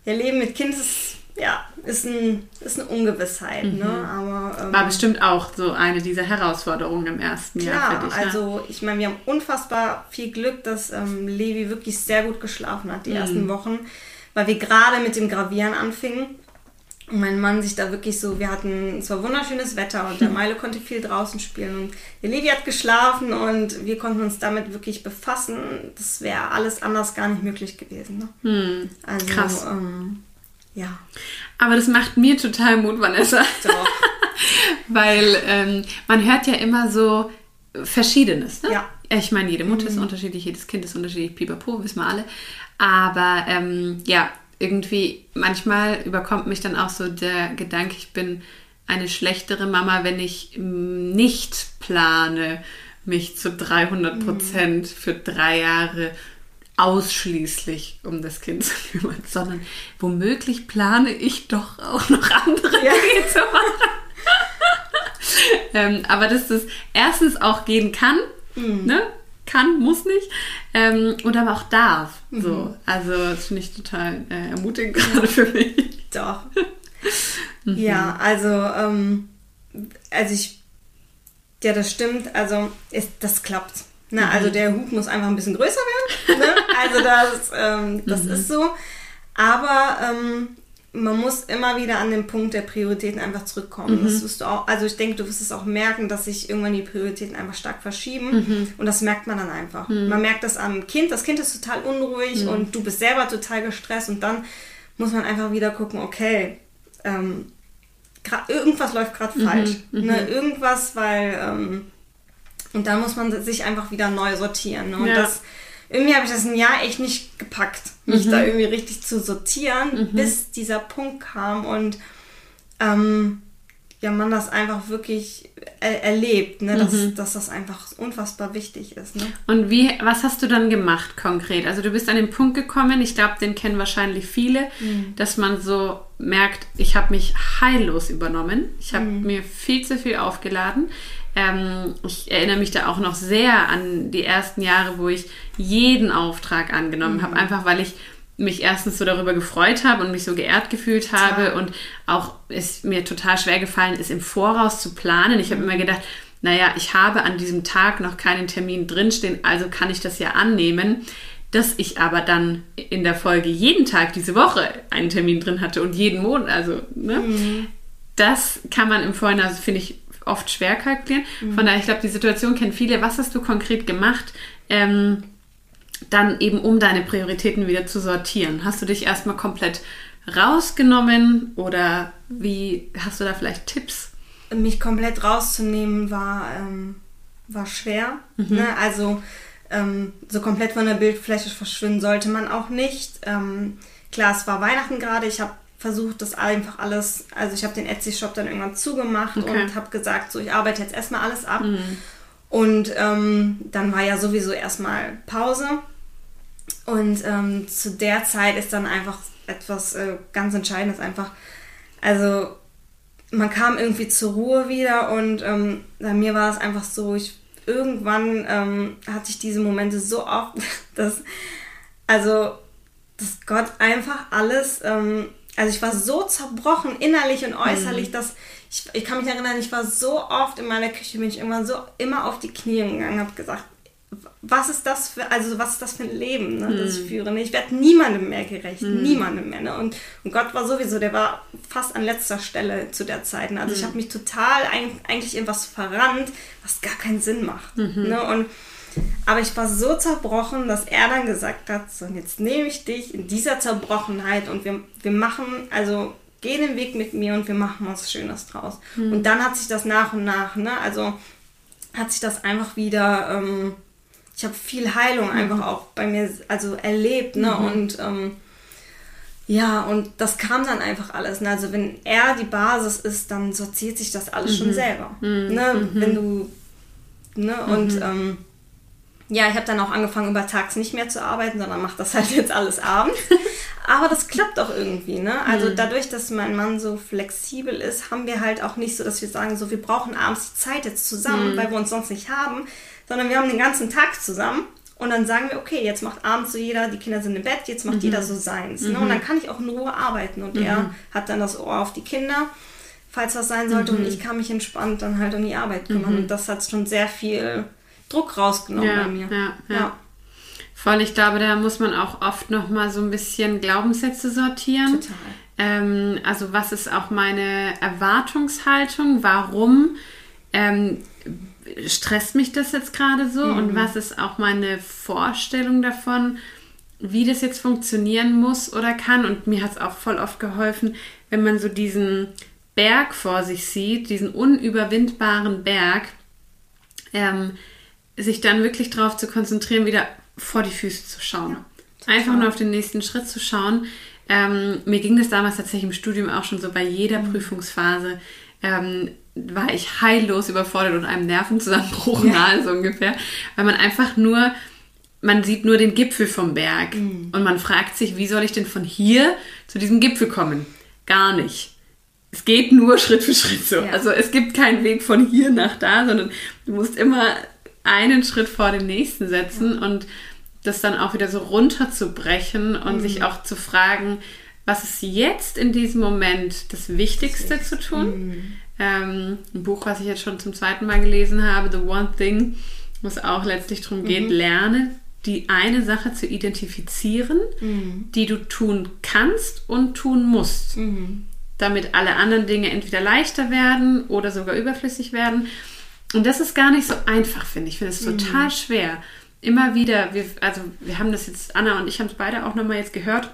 Speaker 3: ja, Leben mit Kind ist ja, ist, ein, ist eine Ungewissheit. Ne? Mhm. Ne? Aber,
Speaker 2: ähm, War bestimmt auch so eine dieser Herausforderungen im ersten klar, Jahr für dich.
Speaker 3: Ne? Also ich meine, wir haben unfassbar viel Glück, dass ähm, Levi wirklich sehr gut geschlafen hat die mhm. ersten Wochen, weil wir gerade mit dem Gravieren anfingen. Mein Mann sich da wirklich so, wir hatten, es war wunderschönes Wetter und der Meile konnte viel draußen spielen und der Levi hat geschlafen und wir konnten uns damit wirklich befassen. Das wäre alles anders gar nicht möglich gewesen. Ne?
Speaker 2: Mhm. Also, Krass. Ähm,
Speaker 3: ja.
Speaker 2: Aber das macht mir total Mut, Vanessa. Doch. Weil ähm, man hört ja immer so Verschiedenes. Ne?
Speaker 3: Ja.
Speaker 2: Ich meine, jede Mutter mhm. ist unterschiedlich, jedes Kind ist unterschiedlich, pipapo, wissen wir alle. Aber ähm, ja, irgendwie, manchmal überkommt mich dann auch so der Gedanke, ich bin eine schlechtere Mama, wenn ich nicht plane, mich zu 300 Prozent mhm. für drei Jahre ausschließlich um das Kind zu kümmern, sondern womöglich plane ich doch auch noch andere ja. Dinge zu machen. ähm, aber dass das erstens auch gehen kann, mhm. ne? Kann, muss nicht, ähm, und aber auch darf. Mhm. So. Also das finde ich total äh, ermutigend gerade für mich.
Speaker 3: Doch. mhm. Ja, also, ähm, also ich, ja, das stimmt, also ist, das klappt. Na, also mhm. der Hub muss einfach ein bisschen größer werden. Ne? Also das, ähm, das mhm. ist so. Aber ähm, man muss immer wieder an den Punkt der Prioritäten einfach zurückkommen. Mhm. Das wirst du auch, also ich denke, du wirst es auch merken, dass sich irgendwann die Prioritäten einfach stark verschieben. Mhm. Und das merkt man dann einfach. Mhm. Man merkt das am Kind. Das Kind ist total unruhig mhm. und du bist selber total gestresst. Und dann muss man einfach wieder gucken, okay, ähm, irgendwas läuft gerade mhm. falsch. Ne? Irgendwas, weil ähm, und dann muss man sich einfach wieder neu sortieren. Ne? Und ja. das, irgendwie habe ich das ein Jahr echt nicht gepackt, mich mhm. da irgendwie richtig zu sortieren, mhm. bis dieser Punkt kam und ähm, ja, man das einfach wirklich er erlebt, ne? dass, mhm. dass das einfach unfassbar wichtig ist. Ne?
Speaker 2: Und wie, was hast du dann gemacht konkret? Also du bist an den Punkt gekommen, ich glaube, den kennen wahrscheinlich viele, mhm. dass man so merkt, ich habe mich heillos übernommen, ich habe mhm. mir viel zu viel aufgeladen. Ähm, ich erinnere mich da auch noch sehr an die ersten Jahre, wo ich jeden Auftrag angenommen mhm. habe, einfach weil ich mich erstens so darüber gefreut habe und mich so geehrt gefühlt habe ja. und auch es mir total schwer gefallen ist, im Voraus zu planen. Ich habe mhm. immer gedacht, naja, ich habe an diesem Tag noch keinen Termin drinstehen, also kann ich das ja annehmen. Dass ich aber dann in der Folge jeden Tag diese Woche einen Termin drin hatte und jeden Monat, also, ne? Mhm. Das kann man im Vorhinein, also finde ich, oft schwer kalkulieren. Mhm. Von daher, ich glaube, die Situation kennen viele. Was hast du konkret gemacht, ähm, dann eben um deine Prioritäten wieder zu sortieren? Hast du dich erstmal komplett rausgenommen oder wie hast du da vielleicht Tipps?
Speaker 3: Mich komplett rauszunehmen war, ähm, war schwer. Mhm. Ne? Also ähm, so komplett von der Bildfläche verschwinden sollte man auch nicht. Ähm, klar, es war Weihnachten gerade. Ich habe versucht, das einfach alles, also ich habe den Etsy-Shop dann irgendwann zugemacht okay. und habe gesagt, so ich arbeite jetzt erstmal alles ab. Mhm. Und ähm, dann war ja sowieso erstmal Pause. Und ähm, zu der Zeit ist dann einfach etwas äh, ganz Entscheidendes einfach, also man kam irgendwie zur Ruhe wieder und ähm, bei mir war es einfach so, ich irgendwann ähm, hatte ich diese Momente so oft, dass also dass Gott einfach alles ähm, also ich war so zerbrochen, innerlich und äußerlich, mhm. dass ich, ich kann mich erinnern, ich war so oft in meiner Küche, bin ich irgendwann so immer auf die Knie gegangen, habe gesagt, was ist das für, also was ist das für ein Leben, ne, das ich mhm. führe? Ne? Ich werde niemandem mehr gerecht, mhm. niemandem mehr. Ne? Und, und Gott war sowieso, der war fast an letzter Stelle zu der Zeit. Ne? Also mhm. ich habe mich total ein, eigentlich in was verrannt, was gar keinen Sinn macht. Mhm. Ne? Und aber ich war so zerbrochen, dass er dann gesagt hat, so jetzt nehme ich dich in dieser Zerbrochenheit und wir, wir machen, also geh den Weg mit mir und wir machen was Schönes draus. Mhm. Und dann hat sich das nach und nach, ne, also hat sich das einfach wieder, ähm, ich habe viel Heilung mhm. einfach auch bei mir, also erlebt, ne, mhm. und ähm, ja, und das kam dann einfach alles. Ne? Also wenn er die Basis ist, dann sortiert sich das alles schon mhm. selber. Mhm. Ne? Wenn du, ne, und ähm, ja, ich habe dann auch angefangen, über Tags nicht mehr zu arbeiten, sondern mache das halt jetzt alles abends. Aber das klappt auch irgendwie, ne? Also mhm. dadurch, dass mein Mann so flexibel ist, haben wir halt auch nicht so, dass wir sagen, so wir brauchen abends die Zeit jetzt zusammen, mhm. weil wir uns sonst nicht haben, sondern wir haben den ganzen Tag zusammen und dann sagen wir, okay, jetzt macht abends so jeder, die Kinder sind im Bett, jetzt macht mhm. jeder so seins. Ne? Und dann kann ich auch in Ruhe arbeiten und er mhm. hat dann das Ohr auf die Kinder, falls was sein sollte, und mhm. ich kann mich entspannt dann halt um die Arbeit kümmern. Mhm. Und das hat schon sehr viel Druck rausgenommen ja, bei mir. Ja, ja.
Speaker 2: Voll, ich glaube, da muss man auch oft noch mal so ein bisschen Glaubenssätze sortieren. Total. Ähm, also was ist auch meine Erwartungshaltung? Warum ähm, stresst mich das jetzt gerade so? Mhm. Und was ist auch meine Vorstellung davon, wie das jetzt funktionieren muss oder kann? Und mir hat es auch voll oft geholfen, wenn man so diesen Berg vor sich sieht, diesen unüberwindbaren Berg, ähm, sich dann wirklich darauf zu konzentrieren, wieder vor die Füße zu schauen. Ja, Einfach nur auf den nächsten Schritt zu schauen. Ähm, mir ging das damals tatsächlich im Studium auch schon so bei jeder mhm. Prüfungsphase. Ähm, war ich heillos überfordert und einem Nervenzusammenbruch ja. nahe, so ungefähr. Weil man einfach nur man sieht nur den Gipfel vom Berg
Speaker 3: Mhm.
Speaker 2: und man fragt sich, wie soll ich denn von hier zu diesem Gipfel kommen? Gar nicht. Es geht nur Schritt für Schritt so.
Speaker 3: Ja.
Speaker 2: Also es gibt keinen Weg von hier nach da, sondern du musst immer einen Schritt vor den nächsten setzen und das dann auch wieder so runterzubrechen und
Speaker 3: Mhm.
Speaker 2: sich auch zu fragen, was ist jetzt in diesem Moment das Wichtigste zu tun?
Speaker 3: Mhm.
Speaker 2: Ähm, ein Buch, was ich jetzt schon zum zweiten Mal gelesen habe, The One Thing, wo es auch letztlich darum geht,
Speaker 3: Mhm.
Speaker 2: lerne die eine Sache zu identifizieren,
Speaker 3: Mhm.
Speaker 2: die du tun kannst und tun musst, damit alle anderen Dinge entweder leichter werden oder sogar überflüssig werden. Und das ist gar nicht so einfach, finde ich. Ich finde es total schwer. Immer wieder, wir, also wir haben das jetzt, Anna und ich haben es beide auch nochmal jetzt gehört,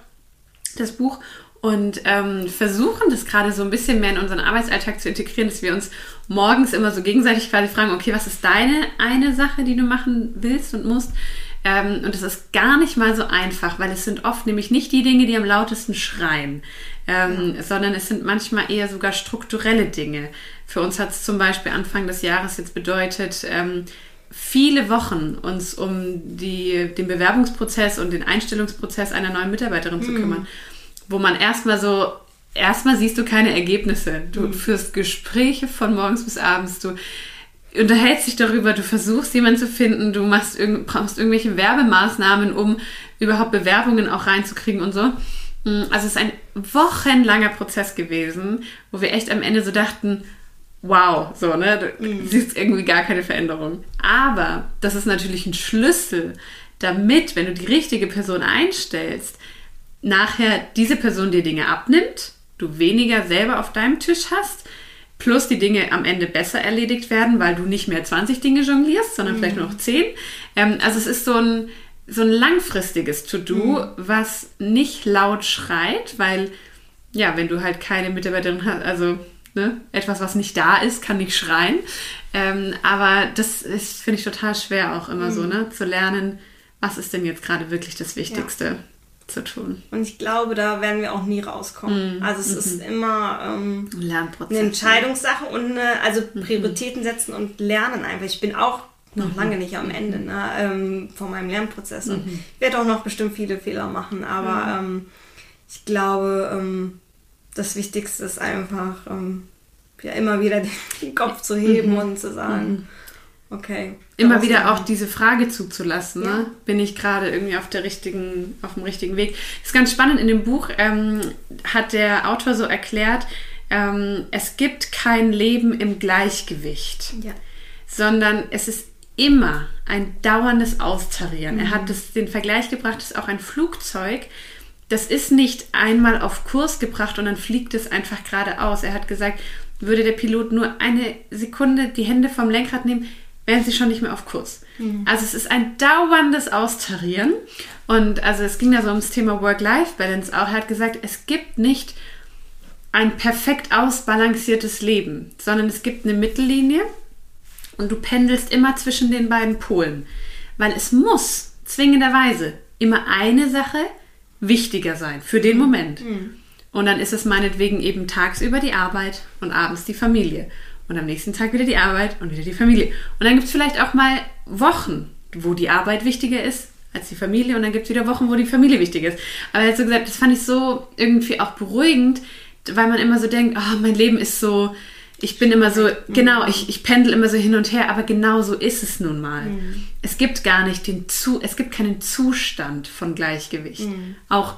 Speaker 2: das Buch und ähm, versuchen das gerade so ein bisschen mehr in unseren Arbeitsalltag zu integrieren, dass wir uns morgens immer so gegenseitig quasi fragen, okay, was ist deine eine Sache, die du machen willst und musst? Ähm, und das ist gar nicht mal so einfach, weil es sind oft nämlich nicht die Dinge, die am lautesten schreien, ähm, sondern es sind manchmal eher sogar strukturelle Dinge. Für uns hat es zum Beispiel Anfang des Jahres jetzt bedeutet, ähm, viele Wochen uns um die, den Bewerbungsprozess und den Einstellungsprozess einer neuen Mitarbeiterin zu kümmern, wo man erstmal so, erstmal siehst du keine Ergebnisse. Du führst Gespräche von morgens bis abends, du unterhältst dich darüber, du versuchst jemanden zu finden, du machst irgend, brauchst irgendwelche Werbemaßnahmen, um überhaupt Bewerbungen auch reinzukriegen und so. Mm, Also es ist ein wochenlanger Prozess gewesen, wo wir echt am Ende so dachten, wow, so, ne, du siehst irgendwie gar keine Veränderung. Aber das ist natürlich ein Schlüssel, damit, wenn du die richtige Person einstellst, nachher diese Person dir Dinge abnimmt, du weniger selber auf deinem Tisch hast, plus die Dinge am Ende besser erledigt werden, weil du nicht mehr 20 Dinge jonglierst, sondern vielleicht nur noch 10. Ähm, also es ist so ein, so ein langfristiges To-Do, was nicht laut schreit, weil, ja, wenn du halt keine Mitarbeiterin hast, also ne, etwas, was nicht da ist, kann nicht schreien. Ähm, aber das ist, finde ich, total schwer auch immer so, ne, zu lernen, was ist denn jetzt gerade wirklich das Wichtigste zu tun.
Speaker 3: Und ich glaube, da werden wir auch nie rauskommen. Also es ist immer ähm, eine Entscheidungssache und eine, also Prioritäten setzen und lernen einfach. Ich bin auch noch lange nicht am Ende ne, ähm, von meinem Lernprozess. Und ich werde auch noch bestimmt viele Fehler machen, aber ähm, ich glaube, ähm, das Wichtigste ist einfach, ähm, ja, immer wieder den Kopf zu heben und zu sagen, okay.
Speaker 2: Immer wieder auch diese Frage zuzulassen. Ne?
Speaker 3: Ja.
Speaker 2: Bin ich gerade irgendwie auf der richtigen, auf dem richtigen Weg? Das ist ganz spannend. In dem Buch ähm, hat der Autor so erklärt, ähm, es gibt kein Leben im Gleichgewicht,
Speaker 3: Ja.
Speaker 2: sondern es ist immer ein dauerndes Austarieren. Er hat das, den Vergleich gebracht, das ist auch ein Flugzeug. Das ist nicht einmal auf Kurs gebracht und dann fliegt es einfach geradeaus. Er hat gesagt, würde der Pilot nur eine Sekunde die Hände vom Lenkrad nehmen, wären sie schon nicht mehr auf Kurs. Also es ist ein dauerndes Austarieren. Und also es ging da so ums Thema Work-Life-Balance auch. Er hat gesagt, es gibt nicht ein perfekt ausbalanciertes Leben, sondern es gibt eine Mittellinie und du pendelst immer zwischen den beiden Polen. Weil es muss zwingenderweise immer eine Sache wichtiger sein für den Moment. Und dann ist es meinetwegen eben tagsüber die Arbeit und abends die Familie. Und am nächsten Tag wieder die Arbeit und wieder die Familie. Und dann gibt es vielleicht auch mal Wochen, wo die Arbeit wichtiger ist als die Familie. Und dann gibt es wieder Wochen, wo die Familie wichtiger ist. Aber er hat so gesagt, das fand ich so irgendwie auch beruhigend, weil man immer so denkt, oh, mein Leben ist so, ich bin immer so, genau, ich, ich pendel immer so hin und her, aber genau so ist es nun mal. Es gibt gar nicht den zu, es gibt keinen Zustand von Gleichgewicht. Auch,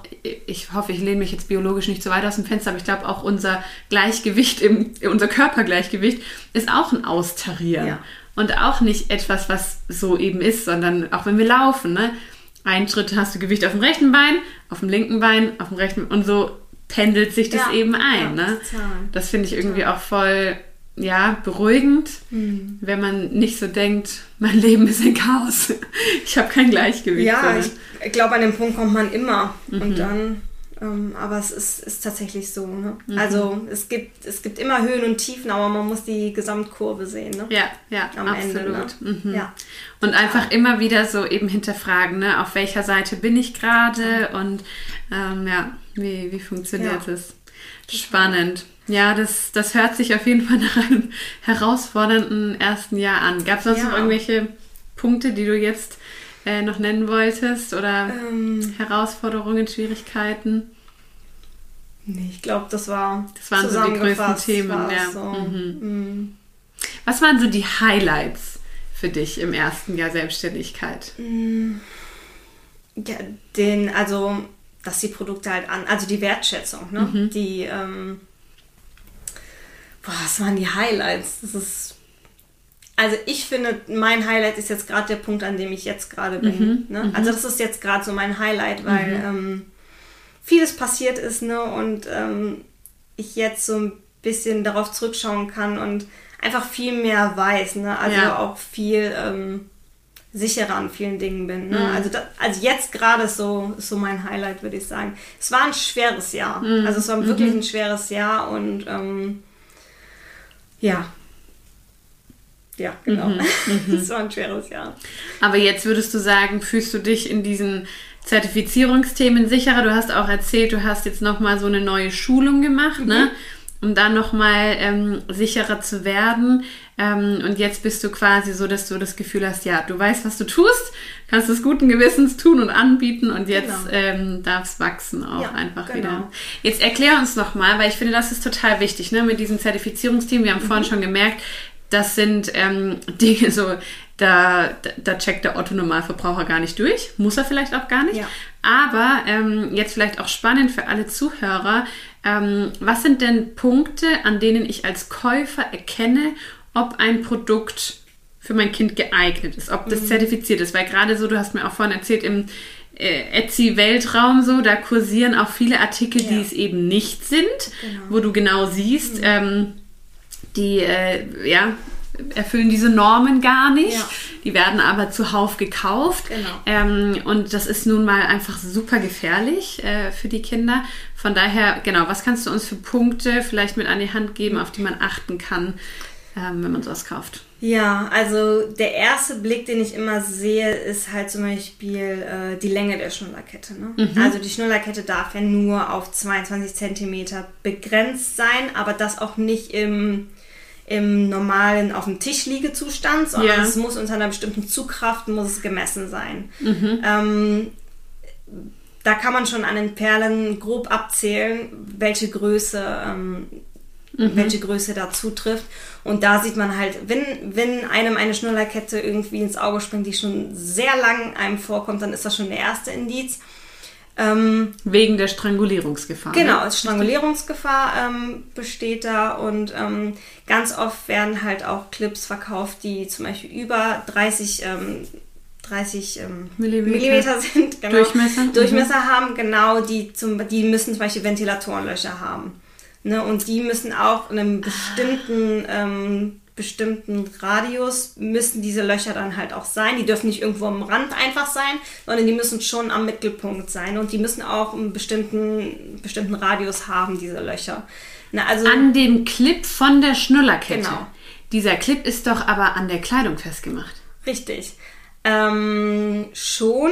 Speaker 2: ich hoffe, ich lehne mich jetzt biologisch nicht so weit aus dem Fenster, aber ich glaube auch unser Gleichgewicht, im, unser Körpergleichgewicht ist auch ein Austarieren.
Speaker 3: Ja.
Speaker 2: Und auch nicht etwas, was so eben ist, sondern auch wenn wir laufen, ne? Ein Schritt hast du Gewicht auf dem rechten Bein, auf dem linken Bein, auf dem rechten und so pendelt sich das
Speaker 3: Ja,
Speaker 2: eben ein.
Speaker 3: ja,
Speaker 2: ne?
Speaker 3: total.
Speaker 2: Das finde ich irgendwie auch voll, ja, beruhigend,
Speaker 3: Hm.
Speaker 2: wenn man nicht so denkt, mein Leben ist ein Chaos. Ich habe kein Gleichgewicht.
Speaker 3: Ja,
Speaker 2: sondern-
Speaker 3: ich, glaube, an dem Punkt kommt man immer.
Speaker 2: Mhm.
Speaker 3: Und dann, ähm, aber es ist, ist tatsächlich so. Ne?
Speaker 2: Mhm.
Speaker 3: Also es gibt, es gibt immer Höhen und Tiefen, aber man muss die Gesamtkurve sehen. Ne?
Speaker 2: ja, ja,
Speaker 3: Am
Speaker 2: absolut.
Speaker 3: Ende. Ne?
Speaker 2: Mhm.
Speaker 3: Ja.
Speaker 2: Und einfach immer wieder so eben hinterfragen, ne? auf welcher Seite bin ich gerade und ähm, ja, wie, wie funktioniert
Speaker 3: Ja.
Speaker 2: es? Spannend. Ja, das, das hört sich auf jeden Fall nach einem herausfordernden ersten Jahr an. Gab es sonst
Speaker 3: Ja.
Speaker 2: noch irgendwelche Punkte, die du jetzt äh, noch nennen wolltest oder
Speaker 3: Ähm,
Speaker 2: Herausforderungen, Schwierigkeiten?
Speaker 3: nee, ich glaube, das war.
Speaker 2: Das waren so die größten Themen, ja.
Speaker 3: So.
Speaker 2: Mhm.
Speaker 3: Mhm.
Speaker 2: Was waren so die Highlights für dich im ersten Jahr Selbstständigkeit?
Speaker 3: Ja, den, also, dass die Produkte halt an, also die Wertschätzung, ne?
Speaker 2: Mhm.
Speaker 3: Die, ähm, boah, was waren die Highlights? Das ist, also ich finde, mein Highlight ist jetzt gerade der Punkt, an dem ich jetzt gerade bin.
Speaker 2: Mhm.
Speaker 3: Ne? Also das ist jetzt gerade so mein Highlight, weil ähm, vieles passiert ist, ne? Und ähm, ich jetzt so ein bisschen darauf zurückschauen kann und einfach viel mehr weiß, ne? Also
Speaker 2: Ja.
Speaker 3: auch viel ähm, sicherer an vielen Dingen bin. Ne?
Speaker 2: Mhm.
Speaker 3: Also, da, also jetzt gerade ist so, ist so mein Highlight, würde ich sagen. Es war ein schweres Jahr.
Speaker 2: Mhm.
Speaker 3: Also es war wirklich ein schweres Jahr und ähm, ja. Ja, genau.
Speaker 2: Mhm.
Speaker 3: es war ein schweres Jahr.
Speaker 2: Aber jetzt würdest du sagen, fühlst du dich in diesen Zertifizierungsthemen sicherer? Du hast auch erzählt, du hast jetzt nochmal so eine neue Schulung gemacht, ne? Um da nochmal ähm, sicherer zu werden. Ähm, und jetzt bist du quasi so, dass du das Gefühl hast, ja, du weißt, was du tust, kannst es guten Gewissens tun und anbieten und jetzt
Speaker 3: Genau.
Speaker 2: ähm, darf es wachsen auch
Speaker 3: Ja,
Speaker 2: einfach
Speaker 3: genau.
Speaker 2: wieder. Jetzt erklär uns nochmal, weil ich finde, das ist total wichtig, ne? Mit diesem Zertifizierungsteam. Wir haben vorhin
Speaker 3: Mhm.
Speaker 2: schon gemerkt, das sind ähm, Dinge so, da, da, checkt der Otto-Normalverbraucher gar nicht durch. Muss er vielleicht auch gar nicht.
Speaker 3: Ja.
Speaker 2: Aber ähm, jetzt vielleicht auch spannend für alle Zuhörer. Ähm, was sind denn Punkte, an denen ich als Käufer erkenne, ob ein Produkt für mein Kind geeignet ist, ob
Speaker 3: Mhm.
Speaker 2: das zertifiziert ist? Weil gerade so, du hast mir auch vorhin erzählt, im äh, Etsy-Weltraum so, da kursieren auch viele Artikel, die
Speaker 3: Ja.
Speaker 2: es eben nicht sind,
Speaker 3: Genau.
Speaker 2: wo du genau siehst, ähm, die äh, ja, erfüllen diese Normen gar nicht.
Speaker 3: Ja.
Speaker 2: Die werden aber zuhauf gekauft.
Speaker 3: Genau.
Speaker 2: Ähm, und das ist nun mal einfach super gefährlich äh, für die Kinder. Von daher, genau, was kannst du uns für Punkte vielleicht mit an die Hand geben, auf die man achten kann, ähm, wenn man sowas kauft?
Speaker 3: Ja, also der erste Blick, den ich immer sehe, ist halt zum Beispiel äh, die Länge der Schnullerkette. Ne? Also die Schnullerkette darf ja nur auf 22 Zentimeter begrenzt sein, aber das auch nicht im, im normalen auf dem Tisch liege Zustand, sondern
Speaker 2: Ja.
Speaker 3: es muss unter einer bestimmten Zugkraft muss es gemessen sein. Ähm, da kann man schon an den Perlen grob abzählen, welche Größe, ähm, welche Größe da zutrifft. Und da sieht man halt, wenn, wenn einem eine Schnullerkette irgendwie ins Auge springt, die schon sehr lang einem vorkommt, dann ist das schon der erste Indiz. Ähm,
Speaker 2: Wegen der Strangulierungsgefahr.
Speaker 3: Genau,
Speaker 2: Ne?
Speaker 3: Strangulierungsgefahr ähm, besteht da und ähm, ganz oft werden halt auch Clips verkauft, die zum Beispiel über 30, ähm, 30 ähm,
Speaker 2: Millimeter.
Speaker 3: Millimeter sind, genau,
Speaker 2: Durchmesser, mhm.
Speaker 3: Durchmesser haben, genau, die, zum, die müssen zum Beispiel Ventilatorenlöcher haben. Ne? Und die müssen auch in einem bestimmten, ähm, bestimmten Radius müssen diese Löcher dann halt auch sein. Die dürfen nicht irgendwo am Rand einfach sein, sondern die müssen schon am Mittelpunkt sein. Und die müssen auch einen bestimmten, bestimmten Radius haben, diese Löcher. Ne? Also,
Speaker 2: An dem Clip von der Schnullerkette.
Speaker 3: Genau.
Speaker 2: Dieser Clip ist doch aber an der Kleidung festgemacht.
Speaker 3: Richtig. Ähm, schon.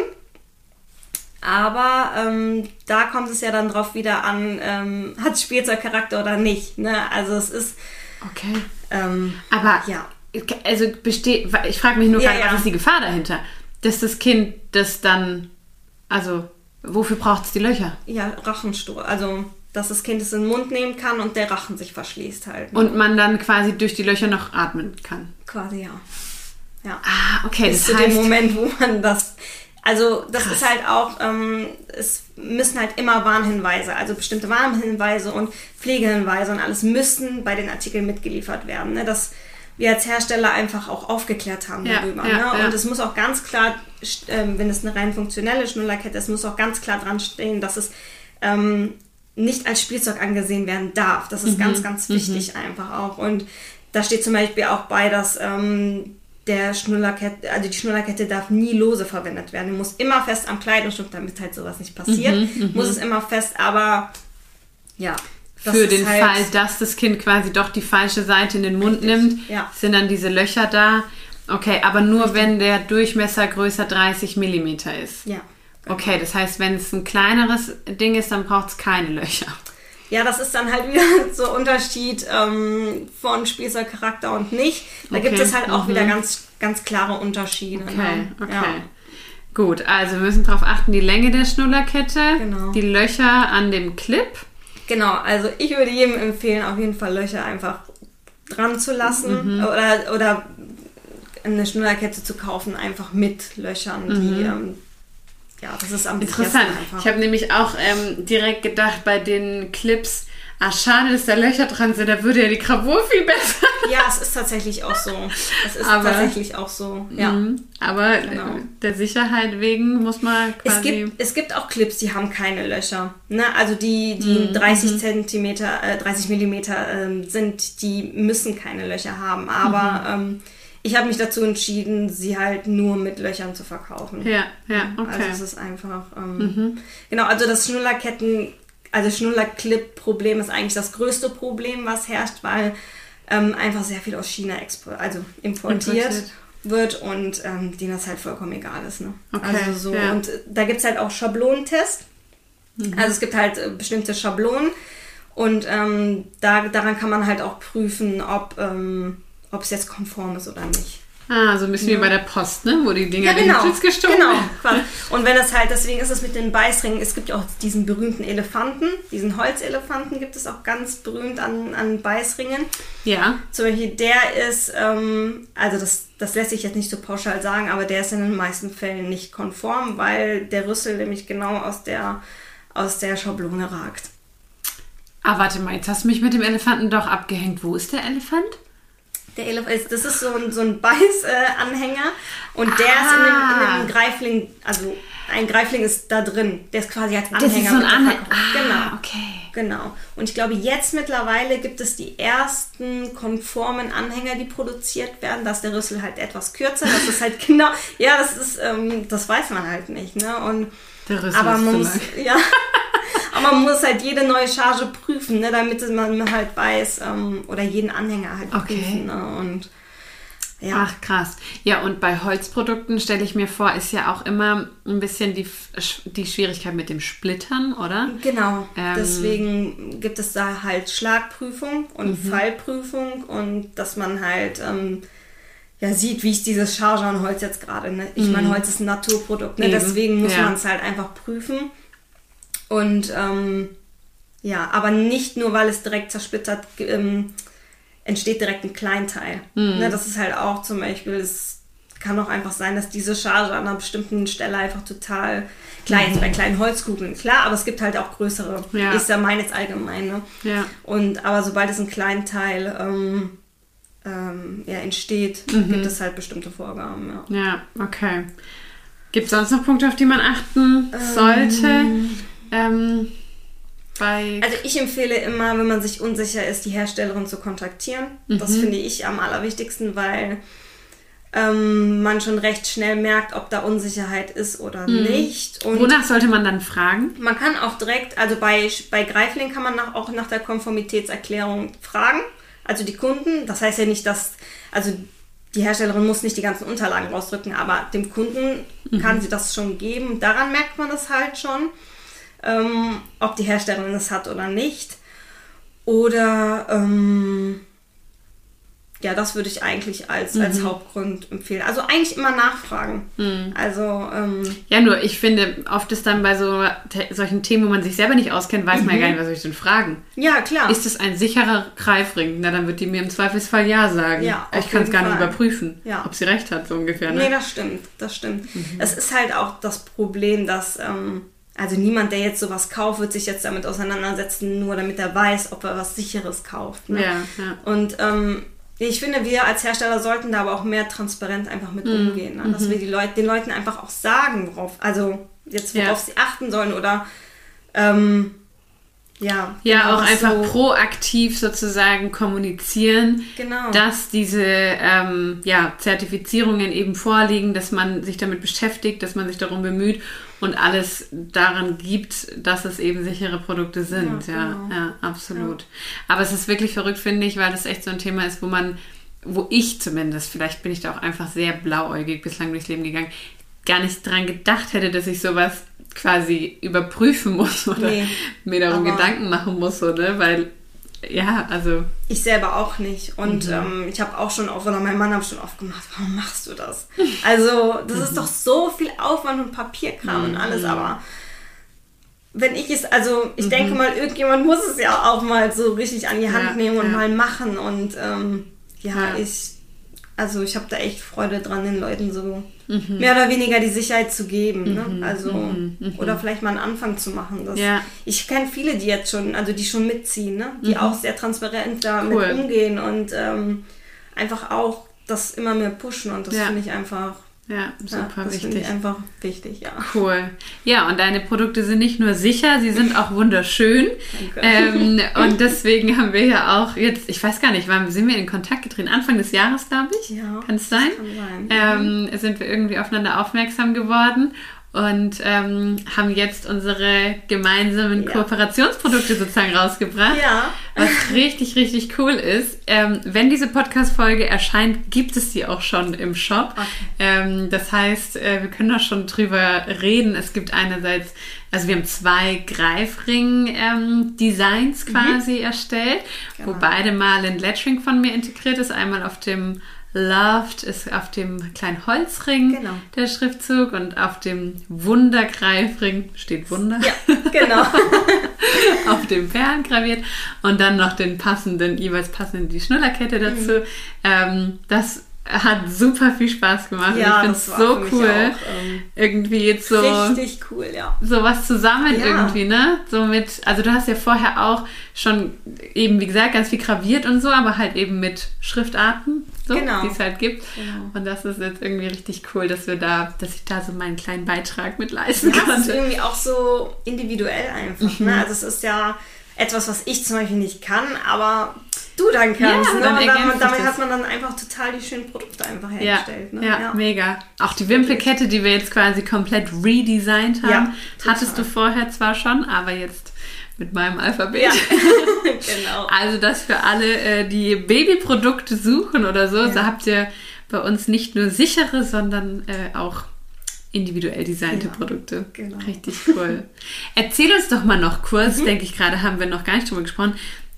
Speaker 3: Aber ähm, da kommt es ja dann drauf wieder an, ähm, hat es Spielzeugcharakter oder nicht. Ne? Also es ist,
Speaker 2: Okay.
Speaker 3: ähm,
Speaker 2: Aber
Speaker 3: Ja.
Speaker 2: also besteht, ich frage mich nur
Speaker 3: Ja,
Speaker 2: gerade,
Speaker 3: ja.
Speaker 2: was ist die Gefahr dahinter? Dass das Kind das dann, also wofür braucht es die Löcher?
Speaker 3: ja, Rachenstoß. Also, dass das Kind es in den Mund nehmen kann und der Rachen sich verschließt halt. ne?
Speaker 2: Und man dann quasi durch die Löcher noch atmen kann.
Speaker 3: Quasi ja. Ja.
Speaker 2: Ah, okay,
Speaker 3: Bis
Speaker 2: das
Speaker 3: zu dem
Speaker 2: heißt,
Speaker 3: Moment, wo man das. Also, das ist halt auch, ähm, es müssen halt immer Warnhinweise, also bestimmte Warnhinweise und Pflegehinweise und alles müssten bei den Artikeln mitgeliefert werden. Ne? Dass wir als Hersteller einfach auch aufgeklärt haben
Speaker 2: Ja,
Speaker 3: darüber.
Speaker 2: ja,
Speaker 3: ne? Und es muss auch ganz klar, ähm, wenn es eine rein funktionelle Schnullerkette ist, muss auch ganz klar dran stehen, dass es ähm, nicht als Spielzeug angesehen werden darf. Das ist
Speaker 2: Mhm,
Speaker 3: ganz, ganz wichtig einfach auch. Und da steht zum Beispiel auch bei, dass ähm, der Schnullerkette, also die Schnullerkette darf nie lose verwendet werden. Die muss immer fest am Kleidungsstück, damit halt sowas nicht passiert.
Speaker 2: Mhm,
Speaker 3: muss es immer fest, aber ja.
Speaker 2: für den
Speaker 3: halt-
Speaker 2: Fall, dass das Kind quasi doch die falsche Seite in den Mund
Speaker 3: Richtig,
Speaker 2: nimmt,
Speaker 3: ja.
Speaker 2: sind dann diese Löcher da. Okay, aber nur wenn der Durchmesser größer 30 Millimeter ist.
Speaker 3: Ja.
Speaker 2: Okay, das heißt, wenn es ein kleineres Ding ist, dann braucht es keine Löcher.
Speaker 3: Ja, das ist dann halt wieder so Unterschied ähm, von Spielzeugcharakter und nicht. Da
Speaker 2: Okay,
Speaker 3: gibt es halt auch
Speaker 2: mhm.
Speaker 3: wieder ganz, ganz klare Unterschiede.
Speaker 2: Okay,
Speaker 3: ne?
Speaker 2: okay.
Speaker 3: Ja.
Speaker 2: Gut, also wir müssen darauf achten, die Länge der Schnullerkette,
Speaker 3: Genau.
Speaker 2: die Löcher an dem Clip.
Speaker 3: Genau, also ich würde jedem empfehlen, auf jeden Fall Löcher einfach dran zu lassen oder, oder eine Schnullerkette zu kaufen, einfach mit Löchern, die, ähm, ja, das ist am
Speaker 2: Interessant. Ich habe nämlich auch ähm, direkt gedacht bei den Clips, ah schade, dass da Löcher dran sind, da würde ja die Gravur viel besser.
Speaker 3: ja, es ist tatsächlich auch so. Es ist
Speaker 2: Aber-
Speaker 3: tatsächlich auch so, ja.
Speaker 2: Mhm. Aber
Speaker 3: Genau.
Speaker 2: äh, der Sicherheit wegen muss man
Speaker 3: Es
Speaker 2: quasi...
Speaker 3: gibt, es gibt auch Clips, die haben keine Löcher. Ne? Also die, die 30 Zentimeter, äh, 30 Millimeter ähm, sind, die müssen keine Löcher haben. Aber ähm, ich habe mich dazu entschieden, sie halt nur mit Löchern zu verkaufen.
Speaker 2: ja, ja, okay.
Speaker 3: Also es ist einfach. Ähm, Genau, also das Schnullerketten, also Schnullerclip-Problem ist eigentlich das größte Problem, was herrscht, weil ähm, einfach sehr viel aus China also importiert,
Speaker 2: Importiert.
Speaker 3: wird und ähm, denen das halt vollkommen egal ist. Ne?
Speaker 2: Okay,
Speaker 3: Also so,
Speaker 2: ja.
Speaker 3: und äh, da gibt es halt auch Schablonentest. Also es gibt halt äh, bestimmte Schablonen und ähm, da, daran kann man halt auch prüfen, ob ähm, ob es jetzt konform ist oder nicht.
Speaker 2: ah, so ein bisschen wie bei der Post, ne? Wo die Dinger
Speaker 3: Ja, genau.
Speaker 2: in den Schlitz gestochen
Speaker 3: genau.
Speaker 2: werden.
Speaker 3: quasi. Und wenn es halt, deswegen ist es mit den Beißringen, es gibt ja auch diesen berühmten Elefanten, diesen Holzelefanten gibt es auch ganz berühmt an, an Beißringen.
Speaker 2: Ja,
Speaker 3: Zum Beispiel der ist, ähm, also das, das lässt sich jetzt nicht so pauschal sagen, aber der ist in den meisten Fällen nicht konform, weil der Rüssel nämlich genau aus der, aus der Schablone ragt.
Speaker 2: Ah, warte mal, jetzt hast du mich mit dem Elefanten doch abgehängt. Wo ist der Elefant?
Speaker 3: Der Elef ist, das ist so ein, so ein Beißanhänger und der ist in
Speaker 2: Ah.
Speaker 3: einem, in einem Greifling, also ein Greifling ist da drin, der ist quasi als Anhänger.
Speaker 2: Das ist so ein Anhänger. Ah,
Speaker 3: Genau.
Speaker 2: okay.
Speaker 3: Genau. Und ich glaube, jetzt mittlerweile gibt es die ersten konformen Anhänger, die produziert werden. Da ist der Rüssel halt etwas kürzer. Das ist halt genau, ja, das ist, ähm, das weiß man halt nicht. Ne? Und,
Speaker 2: Der Rüssel
Speaker 3: aber
Speaker 2: ist
Speaker 3: man muss, ja, aber man muss halt jede neue Charge prüfen, ne? damit man halt weiß, ähm, oder jeden Anhänger halt
Speaker 2: Okay.
Speaker 3: prüfen. Ne? Und ja.
Speaker 2: Ach krass. Ja, und bei Holzprodukten stelle ich mir vor, ist ja auch immer ein bisschen die, die Schwierigkeit mit dem Splittern, oder?
Speaker 3: Genau,
Speaker 2: Ähm.
Speaker 3: deswegen gibt es da halt Schlagprüfung und
Speaker 2: Mhm.
Speaker 3: Fallprüfung und dass man halt ähm, ja sieht, wie ist dieses Chargenholz jetzt gerade. Ne? Ich meine, Holz ist ein Naturprodukt, ne?
Speaker 2: Mhm. Eben,
Speaker 3: deswegen muss
Speaker 2: ja.
Speaker 3: man es halt einfach prüfen. Und ähm, ja, aber nicht nur, weil es direkt zersplittert, ähm, entsteht direkt ein Kleinteil.
Speaker 2: Mhm.
Speaker 3: Ne? Das ist halt auch zum Beispiel, es kann auch einfach sein, dass diese Charge an einer bestimmten Stelle einfach total klein ist, bei kleinen Holzkugeln. Klar, aber es gibt halt auch größere.
Speaker 2: Mhm. Ja.
Speaker 3: Ist ja mein jetzt allgemein. Ne?
Speaker 2: Ja.
Speaker 3: Und aber sobald es ein Kleinteil ähm, ähm, ja, entsteht,
Speaker 2: Mhm.
Speaker 3: gibt es halt bestimmte Vorgaben. Ja.
Speaker 2: Ja, okay. Gibt es sonst noch Punkte, auf die man achten sollte? Ähm, bei.
Speaker 3: Also ich empfehle immer, wenn man sich unsicher ist, die Herstellerin zu kontaktieren. Das
Speaker 2: Mhm.
Speaker 3: finde ich am allerwichtigsten, weil ähm, man schon recht schnell merkt, ob da Unsicherheit ist oder
Speaker 2: Mhm.
Speaker 3: nicht. Und
Speaker 2: Wonach sollte man dann fragen?
Speaker 3: man kann auch direkt, also bei, bei Greifling kann man nach, auch nach der Konformitätserklärung fragen. Also die Kunden, das heißt ja nicht, dass, also die Herstellerin muss nicht die ganzen Unterlagen rausdrücken, aber dem Kunden kann sie das schon geben. Daran merkt man das halt schon, ähm, ob die Herstellerin es hat oder nicht. Oder ähm, ja, das würde ich eigentlich als, als Hauptgrund empfehlen. Also eigentlich immer nachfragen. Also ähm,
Speaker 2: Ja, nur ich finde, oft ist dann bei so solchen Themen, wo man sich selber nicht auskennt, weiß man ja gar nicht, was soll ich denn fragen.
Speaker 3: ja, klar.
Speaker 2: Ist es ein sicherer Greifring? Na, dann wird die mir im Zweifelsfall ja sagen.
Speaker 3: Ja,
Speaker 2: ich kann es gar nicht
Speaker 3: Fall.
Speaker 2: überprüfen,
Speaker 3: Ja.
Speaker 2: ob sie recht hat, so ungefähr. Ne?
Speaker 3: Nee, das stimmt, das stimmt. Es ist halt auch das Problem, dass, ähm, also niemand, der jetzt sowas kauft, wird sich jetzt damit auseinandersetzen, nur damit er weiß, ob er was Sicheres kauft. Ne?
Speaker 2: Ja, ja.
Speaker 3: Und ähm, ich finde, wir als Hersteller sollten da aber auch mehr transparent einfach mit
Speaker 2: Mhm.
Speaker 3: umgehen. Ne? Dass wir die Leute, den Leuten einfach auch sagen, worauf, also jetzt worauf
Speaker 2: Ja.
Speaker 3: sie achten sollen oder ähm, ja.
Speaker 2: Ja,
Speaker 3: genau,
Speaker 2: auch einfach
Speaker 3: so-
Speaker 2: proaktiv sozusagen kommunizieren,
Speaker 3: Genau.
Speaker 2: dass diese ähm, ja, Zertifizierungen eben vorliegen, dass man sich damit beschäftigt, dass man sich darum bemüht und alles daran gibt, dass es eben sichere Produkte sind.
Speaker 3: Ja,
Speaker 2: Ja,
Speaker 3: genau.
Speaker 2: ja, absolut. Aber es ist wirklich verrückt, finde ich, weil das echt so ein Thema ist, wo man, wo ich zumindest, vielleicht bin ich da auch einfach sehr blauäugig bislang durchs Leben gegangen, gar nicht dran gedacht hätte, dass ich sowas quasi überprüfen muss oder
Speaker 3: Nee,
Speaker 2: mir darum Gedanken machen muss, so, ne? Weil ja, also.
Speaker 3: Ich selber auch nicht. Und mhm. ähm, ich habe auch schon oft, oder mein Mann hat schon oft gemacht, warum machst du das? Also, das mhm. ist doch so viel Aufwand und Papierkram und alles, mhm. aber wenn ich es, also ich mhm. denke mal, irgendjemand muss es ja auch mal so richtig an die Hand ja, nehmen und ja. mal machen. Und ähm, ja, ja, ich, also ich habe da echt Freude dran, den Leuten so mhm. mehr oder weniger die Sicherheit zu geben. Ne? Mhm. Also, mhm. Mhm. oder vielleicht mal einen Anfang zu machen. Das, ja. Ich kenne viele, die jetzt schon, also die schon mitziehen, ne? die mhm. auch sehr transparent damit cool. umgehen und ähm, einfach auch das immer mehr pushen und das finde ich einfach
Speaker 2: ja, super ja, das wichtig.
Speaker 3: Ich einfach wichtig, ja.
Speaker 2: Cool. Ja, und deine Produkte sind nicht nur sicher, sie sind auch wunderschön. Ähm, und deswegen haben wir ja auch jetzt, ich weiß gar nicht, wann sind wir in Kontakt getreten? Anfang des Jahres, glaube ich. Ja. Kann es sein? Kann sein. Ähm, sind wir irgendwie aufeinander aufmerksam geworden und ähm, haben jetzt unsere gemeinsamen ja. Kooperationsprodukte sozusagen rausgebracht. Ja. Was richtig, richtig cool ist. Ähm, wenn diese Podcast-Folge erscheint, gibt es die auch schon im Shop. Okay. Ähm, das heißt, äh, wir können da schon drüber reden. Es gibt einerseits, also wir haben zwei Greifring-Designs ähm, quasi mhm. erstellt, genau. wo beide mal ein Lettering von mir integriert ist. Einmal auf dem Loved ist auf dem kleinen Holzring genau. der Schriftzug und auf dem Wundergreifring steht Wunder.
Speaker 3: Ja, genau.
Speaker 2: auf dem Perlen graviert und dann noch den passenden, jeweils passenden die Schnullerkette dazu. Mhm. Ähm, das hat super viel Spaß gemacht. Ja, ich finde es so cool. Auch, ähm, irgendwie jetzt so.
Speaker 3: Richtig cool, ja.
Speaker 2: So was zusammen ja. irgendwie, ne? So mit, also du hast ja vorher auch schon eben, wie gesagt, ganz viel graviert und so, aber halt eben mit Schriftarten, so, genau. die es halt gibt. Genau. Und das ist jetzt irgendwie richtig cool, dass wir da, dass ich da so meinen kleinen Beitrag mit leisten kann. Das
Speaker 3: ist irgendwie auch so individuell einfach. Ne? Mhm. Ne? Also es ist ja etwas, was ich zum Beispiel nicht kann, aber du dann kannst. Ja, ne? dann und damit hat man dann einfach total die schönen Produkte einfach hergestellt.
Speaker 2: Ja, ne? ja, ja. mega. Auch die Wimpelkette, die wir jetzt quasi komplett redesigned haben, ja, hattest du vorher zwar schon, aber jetzt mit meinem Alphabet. Ja. genau. Also das für alle, äh, die Babyprodukte suchen oder so, so habt ihr bei uns nicht nur sichere, sondern äh, auch individuell designte ja, Produkte. Genau. Richtig cool. Erzähl uns doch mal noch kurz, mhm. denke ich gerade, haben wir noch gar nicht drüber gesprochen,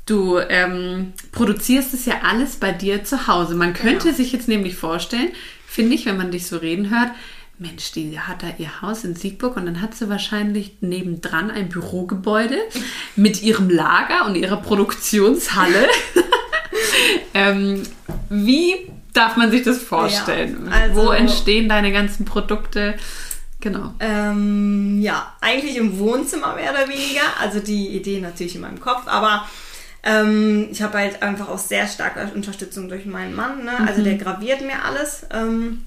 Speaker 2: Du ähm, produzierst es ja alles bei dir zu Hause. Man könnte genau. sich jetzt nämlich vorstellen, finde ich, wenn man dich so reden hört, Mensch, die hat da ihr Haus in Siegburg und dann hat sie wahrscheinlich nebendran ein Bürogebäude mit ihrem Lager und ihrer Produktionshalle. ähm, wie darf man sich das vorstellen? Ja, also, Wo entstehen deine ganzen Produkte? Genau.
Speaker 3: Ähm, ja, eigentlich im Wohnzimmer mehr oder weniger. Also die Idee natürlich in meinem Kopf, aber ähm, ich habe halt einfach auch sehr starke Unterstützung durch meinen Mann. Ne? Also mhm. der graviert mir alles. Ähm,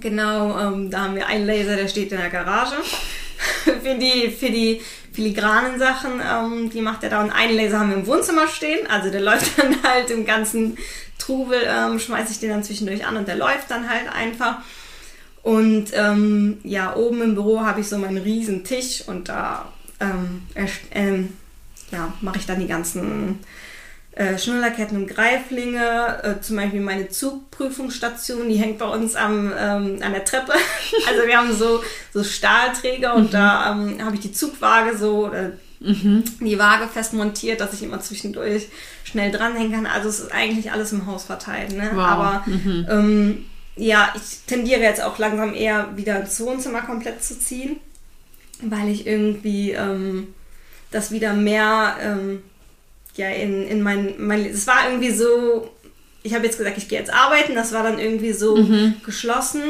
Speaker 3: genau, ähm, da haben wir einen Laser, der steht in der Garage. für, die, für die filigranen Sachen, ähm, die macht er da. Und einen Laser haben wir im Wohnzimmer stehen. Also der läuft dann halt im ganzen Trubel, ähm, schmeiße ich den dann zwischendurch an und der läuft dann halt einfach. Und ähm, ja, oben im Büro habe ich so meinen riesen Tisch und da ähm, ähm, ja, mache ich dann die ganzen äh, Schnullerketten und Greiflinge. Äh, zum Beispiel meine Zugprüfungsstation, die hängt bei uns am, ähm, an der Treppe. also wir haben so, so Stahlträger und mhm. da ähm, habe ich die Zugwaage so oder mhm. die Waage fest montiert, dass ich immer zwischendurch schnell dranhängen kann. Also es ist eigentlich alles im Haus verteilt. Ne? Wow. Aber mhm. ähm, ja, ich tendiere jetzt auch langsam eher wieder ins Wohnzimmer komplett zu ziehen, weil ich irgendwie ähm, das wieder mehr ähm, ja, in, in mein, mein. Es war irgendwie so, ich habe jetzt gesagt, ich gehe jetzt arbeiten, das war dann irgendwie so mhm. geschlossen,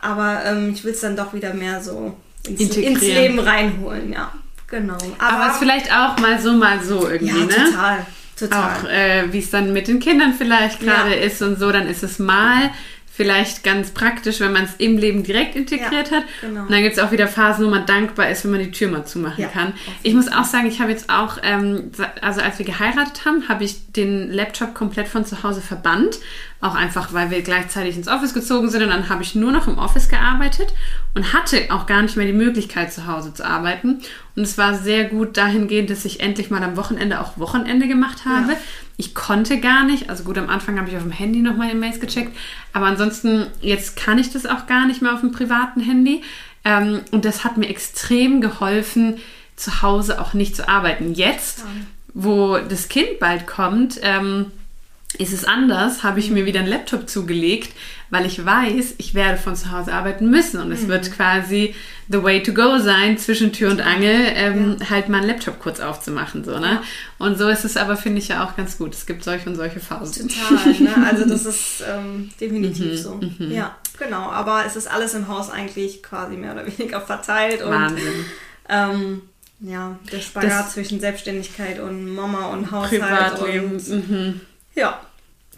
Speaker 3: aber ähm, ich will es dann doch wieder mehr so ins, ins, Leben reinholen, ja. Genau.
Speaker 2: Aber, aber es vielleicht auch mal so, mal so irgendwie, ja,
Speaker 3: ne? Total. Total.
Speaker 2: Auch äh, wie es dann mit den Kindern vielleicht gerade ja. ist und so, dann ist es mal vielleicht ganz praktisch, wenn man es im Leben direkt integriert ja, hat. Genau. Und dann gibt es auch wieder Phasen, wo man dankbar ist, wenn man die Tür mal zumachen ja, kann. Ich muss auch sagen, ich habe jetzt auch, ähm, also als wir geheiratet haben, habe ich den Laptop komplett von zu Hause verbannt. Auch einfach, weil wir gleichzeitig ins Office gezogen sind und dann habe ich nur noch im Office gearbeitet und hatte auch gar nicht mehr die Möglichkeit, zu Hause zu arbeiten. Und es war sehr gut dahingehend, dass ich endlich mal am Wochenende auch Wochenende gemacht habe. Ja. Ich konnte gar nicht, also gut, am Anfang habe ich auf dem Handy noch meine Mails gecheckt, aber ansonsten, jetzt kann ich das auch gar nicht mehr auf dem privaten Handy. Ähm, und das hat mir extrem geholfen, zu Hause auch nicht zu arbeiten. Jetzt, wo das Kind bald kommt, ähm, ist es anders, habe ich mir wieder einen Laptop zugelegt, weil ich weiß, ich werde von zu Hause arbeiten müssen und es
Speaker 3: Mhm.
Speaker 2: wird quasi the way to go sein, zwischen Tür und Angel, ähm, halt mal einen Laptop kurz aufzumachen. So, ne? Und so ist es aber, finde ich ja auch ganz gut. Es gibt solche und solche Phasen.
Speaker 3: Total, ne? Also das ist ähm, definitiv
Speaker 2: Mhm,
Speaker 3: so. Ja, genau. Aber es ist alles im Haus eigentlich quasi mehr oder weniger verteilt und
Speaker 2: Wahnsinn.
Speaker 3: ähm, ja, der Spagat
Speaker 2: Das-
Speaker 3: zwischen Selbstständigkeit und Mama und Haushalt
Speaker 2: Privatleben,
Speaker 3: und
Speaker 2: mhm.
Speaker 3: ja.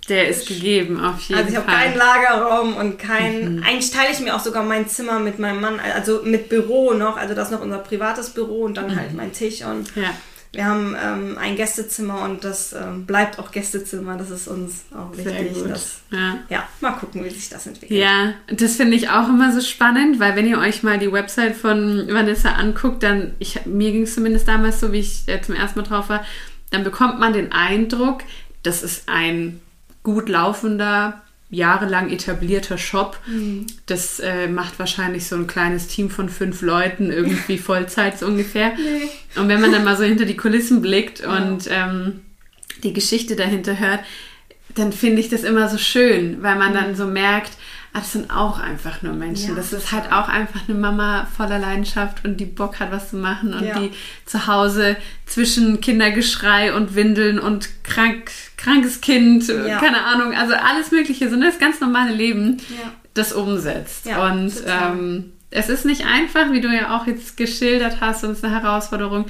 Speaker 2: Der ist gegeben, auf jeden
Speaker 3: Also ich habe
Speaker 2: Fall.
Speaker 3: keinen Lagerraum und
Speaker 2: Mhm.
Speaker 3: kein. Eigentlich teile ich mir auch sogar mein Zimmer mit meinem Mann, also mit Büro noch. Also das ist noch unser privates Büro und dann halt mein Tisch und
Speaker 2: ja.
Speaker 3: wir haben ähm, ein Gästezimmer und das ähm, bleibt auch Gästezimmer. Das ist uns auch wichtig. dass-
Speaker 2: Ja.
Speaker 3: ja, mal gucken, wie sich das entwickelt.
Speaker 2: Ja, das finde ich auch immer so spannend, weil wenn ihr euch mal die Website von Vanessa anguckt, dann, ich, mir ging es zumindest damals so, wie ich äh, zum ersten Mal drauf war, dann bekommt man den Eindruck, das ist ein gut laufender, jahrelang etablierter Shop. Das äh, macht wahrscheinlich so ein kleines Team von fünf Leuten irgendwie Vollzeit so ungefähr. Und wenn man dann mal so hinter die Kulissen blickt und ähm, die Geschichte dahinter hört, dann finde ich das immer so schön, weil man dann so merkt, ah, das sind auch einfach nur Menschen.
Speaker 3: Ja,
Speaker 2: das ist halt auch einfach eine Mama voller Leidenschaft und die Bock hat, was zu machen und
Speaker 3: Ja.
Speaker 2: die zu Hause zwischen Kindergeschrei und Windeln und krank, krankes Kind,
Speaker 3: Ja.
Speaker 2: keine Ahnung, also alles Mögliche, so ne, das ganz normale Leben, das umsetzt. Und ähm, es ist nicht einfach, wie du ja auch jetzt geschildert hast, und es ist eine Herausforderung,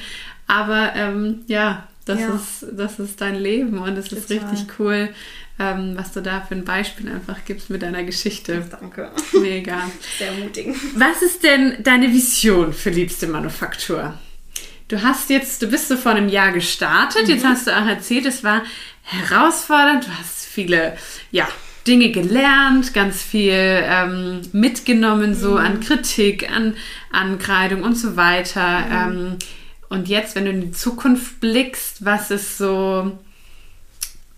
Speaker 2: aber ähm, ja, das,
Speaker 3: Ja.
Speaker 2: Ist, das ist dein Leben und es ist richtig cool, ähm, was du da für ein Beispiel einfach gibst mit deiner Geschichte.
Speaker 3: Danke.
Speaker 2: Mega.
Speaker 3: Sehr ermutigend.
Speaker 2: Was ist denn deine Vision für Liebste Manufaktur? Du hast jetzt, du bist so vor einem Jahr gestartet, jetzt hast du auch erzählt, es war herausfordernd, du hast viele, ja, Dinge gelernt, ganz viel ähm, mitgenommen, so an Kritik, an Ankreidung und so weiter. Ähm, und jetzt, wenn du in die Zukunft blickst, was ist so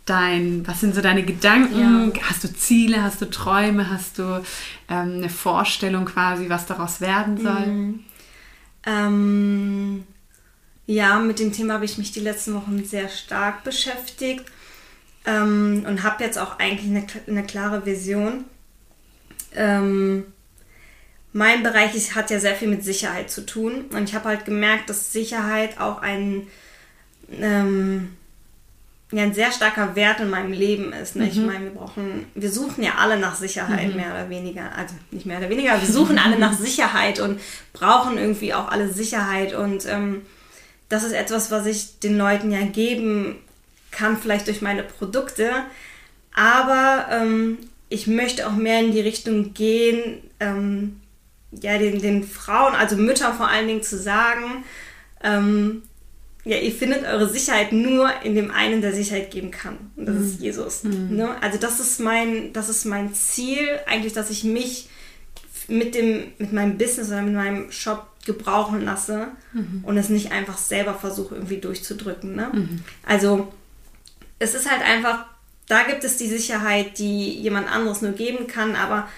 Speaker 2: dein, was sind so deine Gedanken? Hast du Ziele, hast du Träume, hast du ähm, eine Vorstellung quasi, was daraus werden soll?
Speaker 3: Ähm, ja, mit dem Thema habe ich mich die letzten Wochen sehr stark beschäftigt ähm, und habe jetzt auch eigentlich eine, eine klare Vision. Ähm, mein Bereich ist, hat ja sehr viel mit Sicherheit zu tun und ich habe halt gemerkt, dass Sicherheit auch ein, ähm, ja, ein sehr starker Wert in meinem Leben ist. Ne? Ich meine, wir brauchen, wir suchen ja alle nach Sicherheit, mehr oder weniger. Also nicht mehr oder weniger, wir suchen alle nach Sicherheit und brauchen irgendwie auch alle Sicherheit. Und ähm, das ist etwas, was ich den Leuten ja geben kann, vielleicht durch meine Produkte. Aber ähm, ich möchte auch mehr in die Richtung gehen, ähm, ja, den, den Frauen, also Müttern vor allen Dingen zu sagen, ähm, ja, ihr findet eure Sicherheit nur in dem einen, der Sicherheit geben kann. Und das ist Jesus. Ne? Also das ist mein, das ist mein Ziel, eigentlich, dass ich mich mit dem, mit meinem Business oder mit meinem Shop gebrauchen lasse und es nicht einfach selber versuche, irgendwie durchzudrücken. Ne? Also es ist halt einfach, da gibt es die Sicherheit, die jemand anderes nur geben kann, aber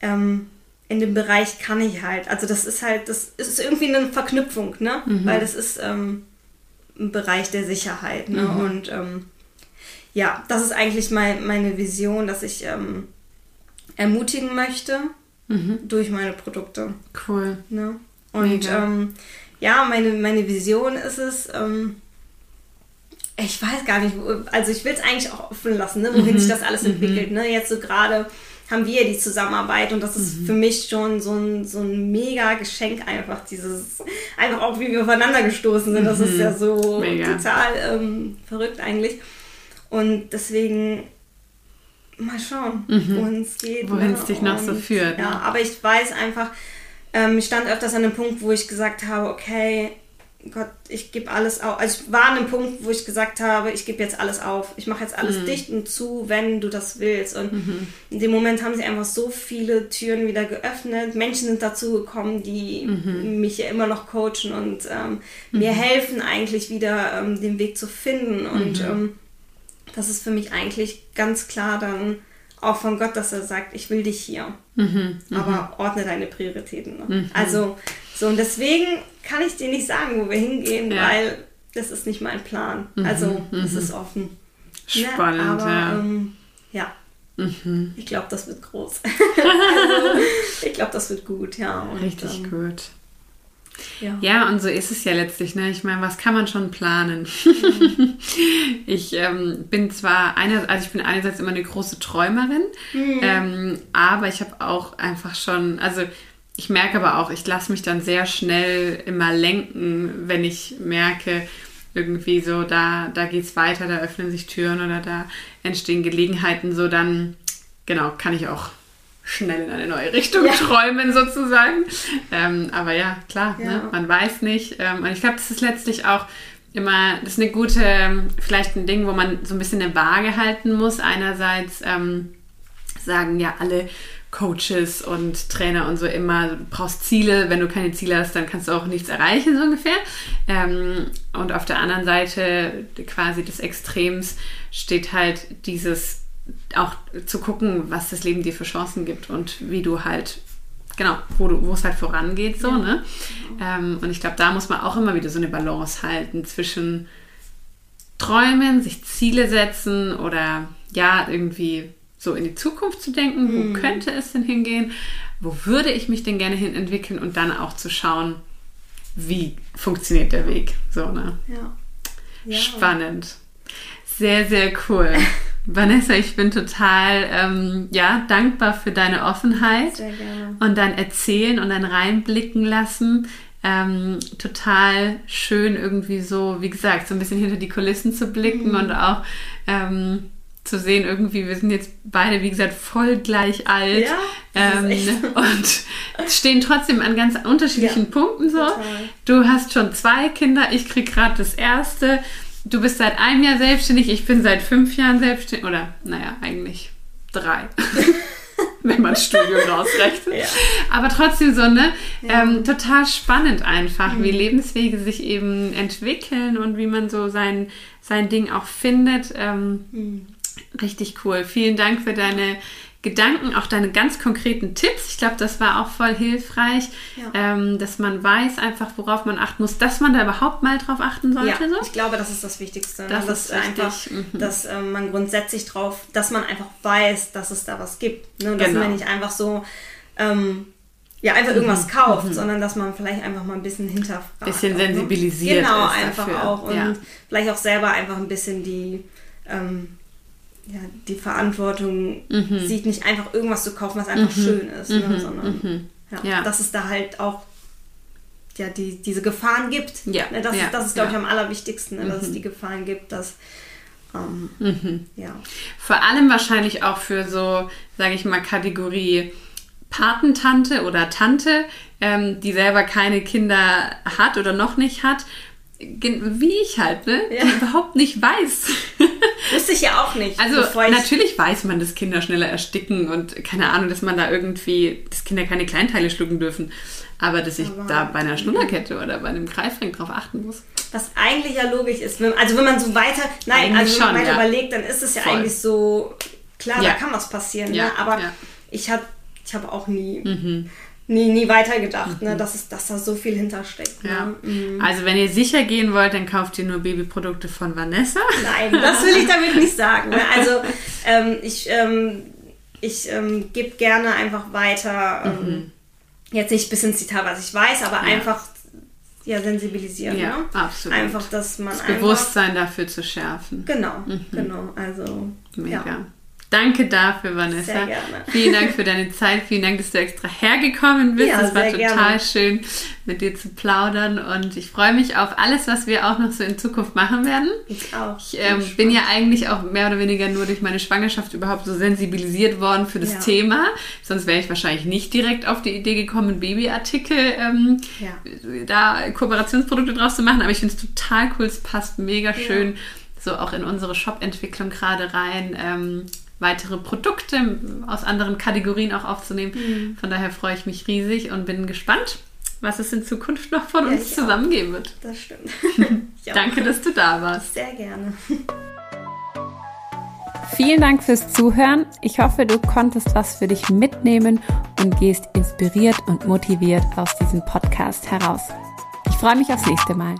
Speaker 3: ähm, in dem Bereich kann ich halt. Also das ist halt, das ist irgendwie eine Verknüpfung, ne? Weil das ist ähm, Bereich der Sicherheit, ne? Und ähm, ja, das ist eigentlich mein, meine Vision, dass ich ähm, ermutigen möchte durch meine Produkte.
Speaker 2: Cool.
Speaker 3: Ne? Und ähm, ja, meine, meine Vision ist es, ähm, ich weiß gar nicht, also ich will es eigentlich auch offen lassen, ne, wohin sich das alles entwickelt. Ne? Jetzt so gerade haben wir die Zusammenarbeit und das ist für mich schon so ein, so ein mega Geschenk einfach, dieses, einfach auch wie wir aufeinander gestoßen sind, das ist ja so
Speaker 2: Mega.
Speaker 3: total ähm, verrückt eigentlich. Und deswegen mal schauen, wohin es geht.
Speaker 2: Mhm. Wohin
Speaker 3: ne?
Speaker 2: es dich noch so führt,
Speaker 3: Ja,
Speaker 2: ne?
Speaker 3: aber ich weiß einfach, ähm, ich stand öfters an einem Punkt, wo ich gesagt habe, okay, Gott, ich gebe alles auf. Also ich war an einem Punkt, wo ich gesagt habe, ich gebe jetzt alles auf. Ich mache jetzt alles
Speaker 2: Mhm.
Speaker 3: dicht und zu, wenn du das willst. Und in dem Moment haben sie einfach so viele Türen wieder geöffnet. Menschen sind dazu gekommen, die
Speaker 2: Mhm.
Speaker 3: mich ja immer noch coachen und ähm, mir helfen eigentlich wieder ähm, den Weg zu finden. Und
Speaker 2: Mhm.
Speaker 3: ähm, das ist für mich eigentlich ganz klar dann auch von Gott, dass er sagt, ich will dich hier.
Speaker 2: Mhm,
Speaker 3: Aber ordne deine Prioritäten. Ne? Also, so und deswegen kann ich dir nicht sagen, wo wir hingehen,
Speaker 2: Ja.
Speaker 3: weil das ist nicht mein Plan. Also, es ist offen.
Speaker 2: Mhm, Spannend,
Speaker 3: ne? Aber,
Speaker 2: ja.
Speaker 3: Ähm, ja. Ich glaube, das wird groß. also, ich glaube, das wird gut, ja. Und,
Speaker 2: Richtig
Speaker 3: ähm,
Speaker 2: gut.
Speaker 3: Ja.
Speaker 2: Ja, und so ist es ja letztlich. Ne? Ich meine, was kann man schon planen? ich ähm, bin zwar einer, also ich bin einerseits immer eine große Träumerin, ähm, aber ich habe auch einfach schon, also ich merke aber auch, ich lasse mich dann sehr schnell immer lenken, wenn ich merke, irgendwie so, da, da geht es weiter, da öffnen sich Türen oder da entstehen Gelegenheiten, so dann, genau, kann ich auch schnell in eine neue Richtung
Speaker 3: Ja.
Speaker 2: träumen sozusagen. Ähm, aber ja, klar,
Speaker 3: Ja.
Speaker 2: Ne? man weiß nicht. Ähm, und ich glaube, das ist letztlich auch immer, das ist eine gute, ähm, vielleicht ein Ding, wo man so ein bisschen eine Waage halten muss. Einerseits ähm, sagen ja alle Coaches und Trainer und so immer, du brauchst Ziele. Wenn du keine Ziele hast, dann kannst du auch nichts erreichen, so ungefähr. Ähm, und auf der anderen Seite quasi des Extrems steht halt dieses auch zu gucken, was das Leben dir für Chancen gibt und wie du halt, genau, wo, du, wo es halt vorangeht, so, ne? Ähm, und ich glaube, da muss man auch immer wieder so eine Balance halten zwischen Träumen, sich Ziele setzen oder ja, irgendwie so in die Zukunft zu denken, wo könnte es denn hingehen, wo würde ich mich denn gerne hin entwickeln und dann auch zu schauen, wie funktioniert der Weg, so, ne?
Speaker 3: Ja. Ja.
Speaker 2: Spannend. Sehr, sehr cool. Vanessa, ich bin total ähm, ja, dankbar für deine Offenheit
Speaker 3: Sehr gerne.
Speaker 2: und dein Erzählen und dein Reinblicken lassen. Ähm, total schön irgendwie so, wie gesagt, so ein bisschen hinter die Kulissen zu blicken und auch ähm, zu sehen, irgendwie, wir sind jetzt beide, wie gesagt, voll gleich alt
Speaker 3: Ja,
Speaker 2: ähm, und stehen trotzdem an ganz unterschiedlichen
Speaker 3: Ja,
Speaker 2: Punkten so.
Speaker 3: total.
Speaker 2: Du hast schon zwei Kinder, ich krieg gerade das erste. Du bist seit einem Jahr selbstständig, ich bin seit fünf Jahren selbstständig. Oder, naja, eigentlich drei. Wenn man Studium rausrechnet.
Speaker 3: Ja.
Speaker 2: Aber trotzdem so, ne? Ähm, total spannend einfach,
Speaker 3: Mhm.
Speaker 2: wie Lebenswege sich eben entwickeln und wie man so sein, sein Ding auch findet. Ähm,
Speaker 3: Mhm.
Speaker 2: Richtig cool. Vielen Dank für deine Gedanken, auch deine ganz konkreten Tipps. Ich glaube, das war auch voll hilfreich,
Speaker 3: Ja.
Speaker 2: ähm, dass man weiß einfach, worauf man achten muss, dass man da überhaupt mal drauf achten sollte.
Speaker 3: Ja,
Speaker 2: so.
Speaker 3: ich glaube, das ist das Wichtigste. ne?
Speaker 2: Das
Speaker 3: dass
Speaker 2: ist
Speaker 3: einfach,
Speaker 2: mhm.
Speaker 3: dass ähm, man grundsätzlich drauf, dass man einfach weiß, dass es da was gibt. Ne? Und Dass
Speaker 2: Genau.
Speaker 3: man nicht einfach so ähm, ja einfach irgendwas kauft, sondern dass man vielleicht einfach mal ein bisschen hinterfragt.
Speaker 2: Mhm. Bisschen
Speaker 3: ne?
Speaker 2: sensibilisiert
Speaker 3: Genau, einfach
Speaker 2: dafür.
Speaker 3: auch. Und
Speaker 2: Ja.
Speaker 3: vielleicht auch selber einfach ein bisschen die ähm, ja, die Verantwortung
Speaker 2: Mhm.
Speaker 3: sieht, nicht einfach irgendwas zu kaufen, was einfach schön ist, ne? sondern ja,
Speaker 2: Mhm. Ja.
Speaker 3: dass es da halt auch ja, die, diese Gefahren gibt.
Speaker 2: Ja,
Speaker 3: Ne, Das,
Speaker 2: ja,
Speaker 3: ist, das ist, glaube
Speaker 2: ja. Mhm.
Speaker 3: ich, am allerwichtigsten, ne? dass es die Gefahren gibt, dass ähm,
Speaker 2: Mhm.
Speaker 3: ja.
Speaker 2: Vor allem wahrscheinlich auch für so, sage ich mal, Kategorie Patentante oder Tante, ähm, die selber keine Kinder hat oder noch nicht hat, wie ich halt, ne?
Speaker 3: Ja.
Speaker 2: Die überhaupt nicht weiß.
Speaker 3: Wusste ich ja auch nicht.
Speaker 2: Also natürlich weiß man, dass Kinder schneller ersticken und keine Ahnung, dass man da irgendwie, dass Kinder keine Kleinteile schlucken dürfen. Aber dass ich
Speaker 3: Aber-
Speaker 2: da bei einer Schnullerkette oder bei einem Greifring drauf achten muss.
Speaker 3: Was eigentlich ja logisch ist. Wenn, also wenn man so weiter, nein,
Speaker 2: Eigentlich
Speaker 3: also wenn man
Speaker 2: schon,
Speaker 3: weiter
Speaker 2: ja.
Speaker 3: überlegt, dann ist es ja
Speaker 2: Voll.
Speaker 3: eigentlich so, klar,
Speaker 2: Ja.
Speaker 3: da kann was passieren.
Speaker 2: Ja,
Speaker 3: Ne? Aber ich habe ich hab auch nie,
Speaker 2: Mhm.
Speaker 3: Nie, nie weitergedacht, ne? dass, es, dass da so viel hintersteckt.
Speaker 2: Ja.
Speaker 3: Ne? Mhm.
Speaker 2: Also wenn ihr sicher gehen wollt, dann kauft ihr nur Babyprodukte von Vanessa.
Speaker 3: Nein, das will ich damit nicht sagen. Ne? Also ähm, ich, ähm, ich ähm, gebe gerne einfach weiter, ähm, jetzt nicht bis ins Detail, was ich weiß, aber einfach ja, sensibilisieren.
Speaker 2: Ja,
Speaker 3: ne?
Speaker 2: absolut.
Speaker 3: Einfach, dass man
Speaker 2: Das. Bewusstsein dafür zu schärfen.
Speaker 3: Genau, genau. Also,
Speaker 2: Mega.
Speaker 3: ja.
Speaker 2: Danke dafür, Vanessa.
Speaker 3: Sehr gerne.
Speaker 2: Vielen Dank für deine Zeit. Vielen Dank, dass du extra hergekommen bist.
Speaker 3: Ja,
Speaker 2: es war total
Speaker 3: gerne.
Speaker 2: schön, mit dir zu plaudern. Und ich freue mich auf alles, was wir auch noch so in Zukunft machen werden.
Speaker 3: Ich auch.
Speaker 2: Ich ähm, bin ja eigentlich auch mehr oder weniger nur durch meine Schwangerschaft überhaupt so sensibilisiert worden für das
Speaker 3: Ja.
Speaker 2: Thema. Sonst wäre ich wahrscheinlich nicht direkt auf die Idee gekommen, Babyartikel, ähm,
Speaker 3: Ja.
Speaker 2: da Kooperationsprodukte draus zu machen. Aber ich finde es total cool. Es passt mega schön so auch in unsere Shop-Entwicklung gerade rein. Ähm, weitere Produkte aus anderen Kategorien auch aufzunehmen.
Speaker 3: Mhm.
Speaker 2: Von daher freue ich mich riesig und bin gespannt, was es in Zukunft noch von
Speaker 3: Ja,
Speaker 2: uns
Speaker 3: ich
Speaker 2: zusammengeben wird.
Speaker 3: Das stimmt.
Speaker 2: Danke, dass du da warst.
Speaker 3: Sehr gerne.
Speaker 1: Vielen Dank fürs Zuhören. Ich hoffe, du konntest was für dich mitnehmen und gehst inspiriert und motiviert aus diesem Podcast heraus. Ich freue mich aufs nächste Mal.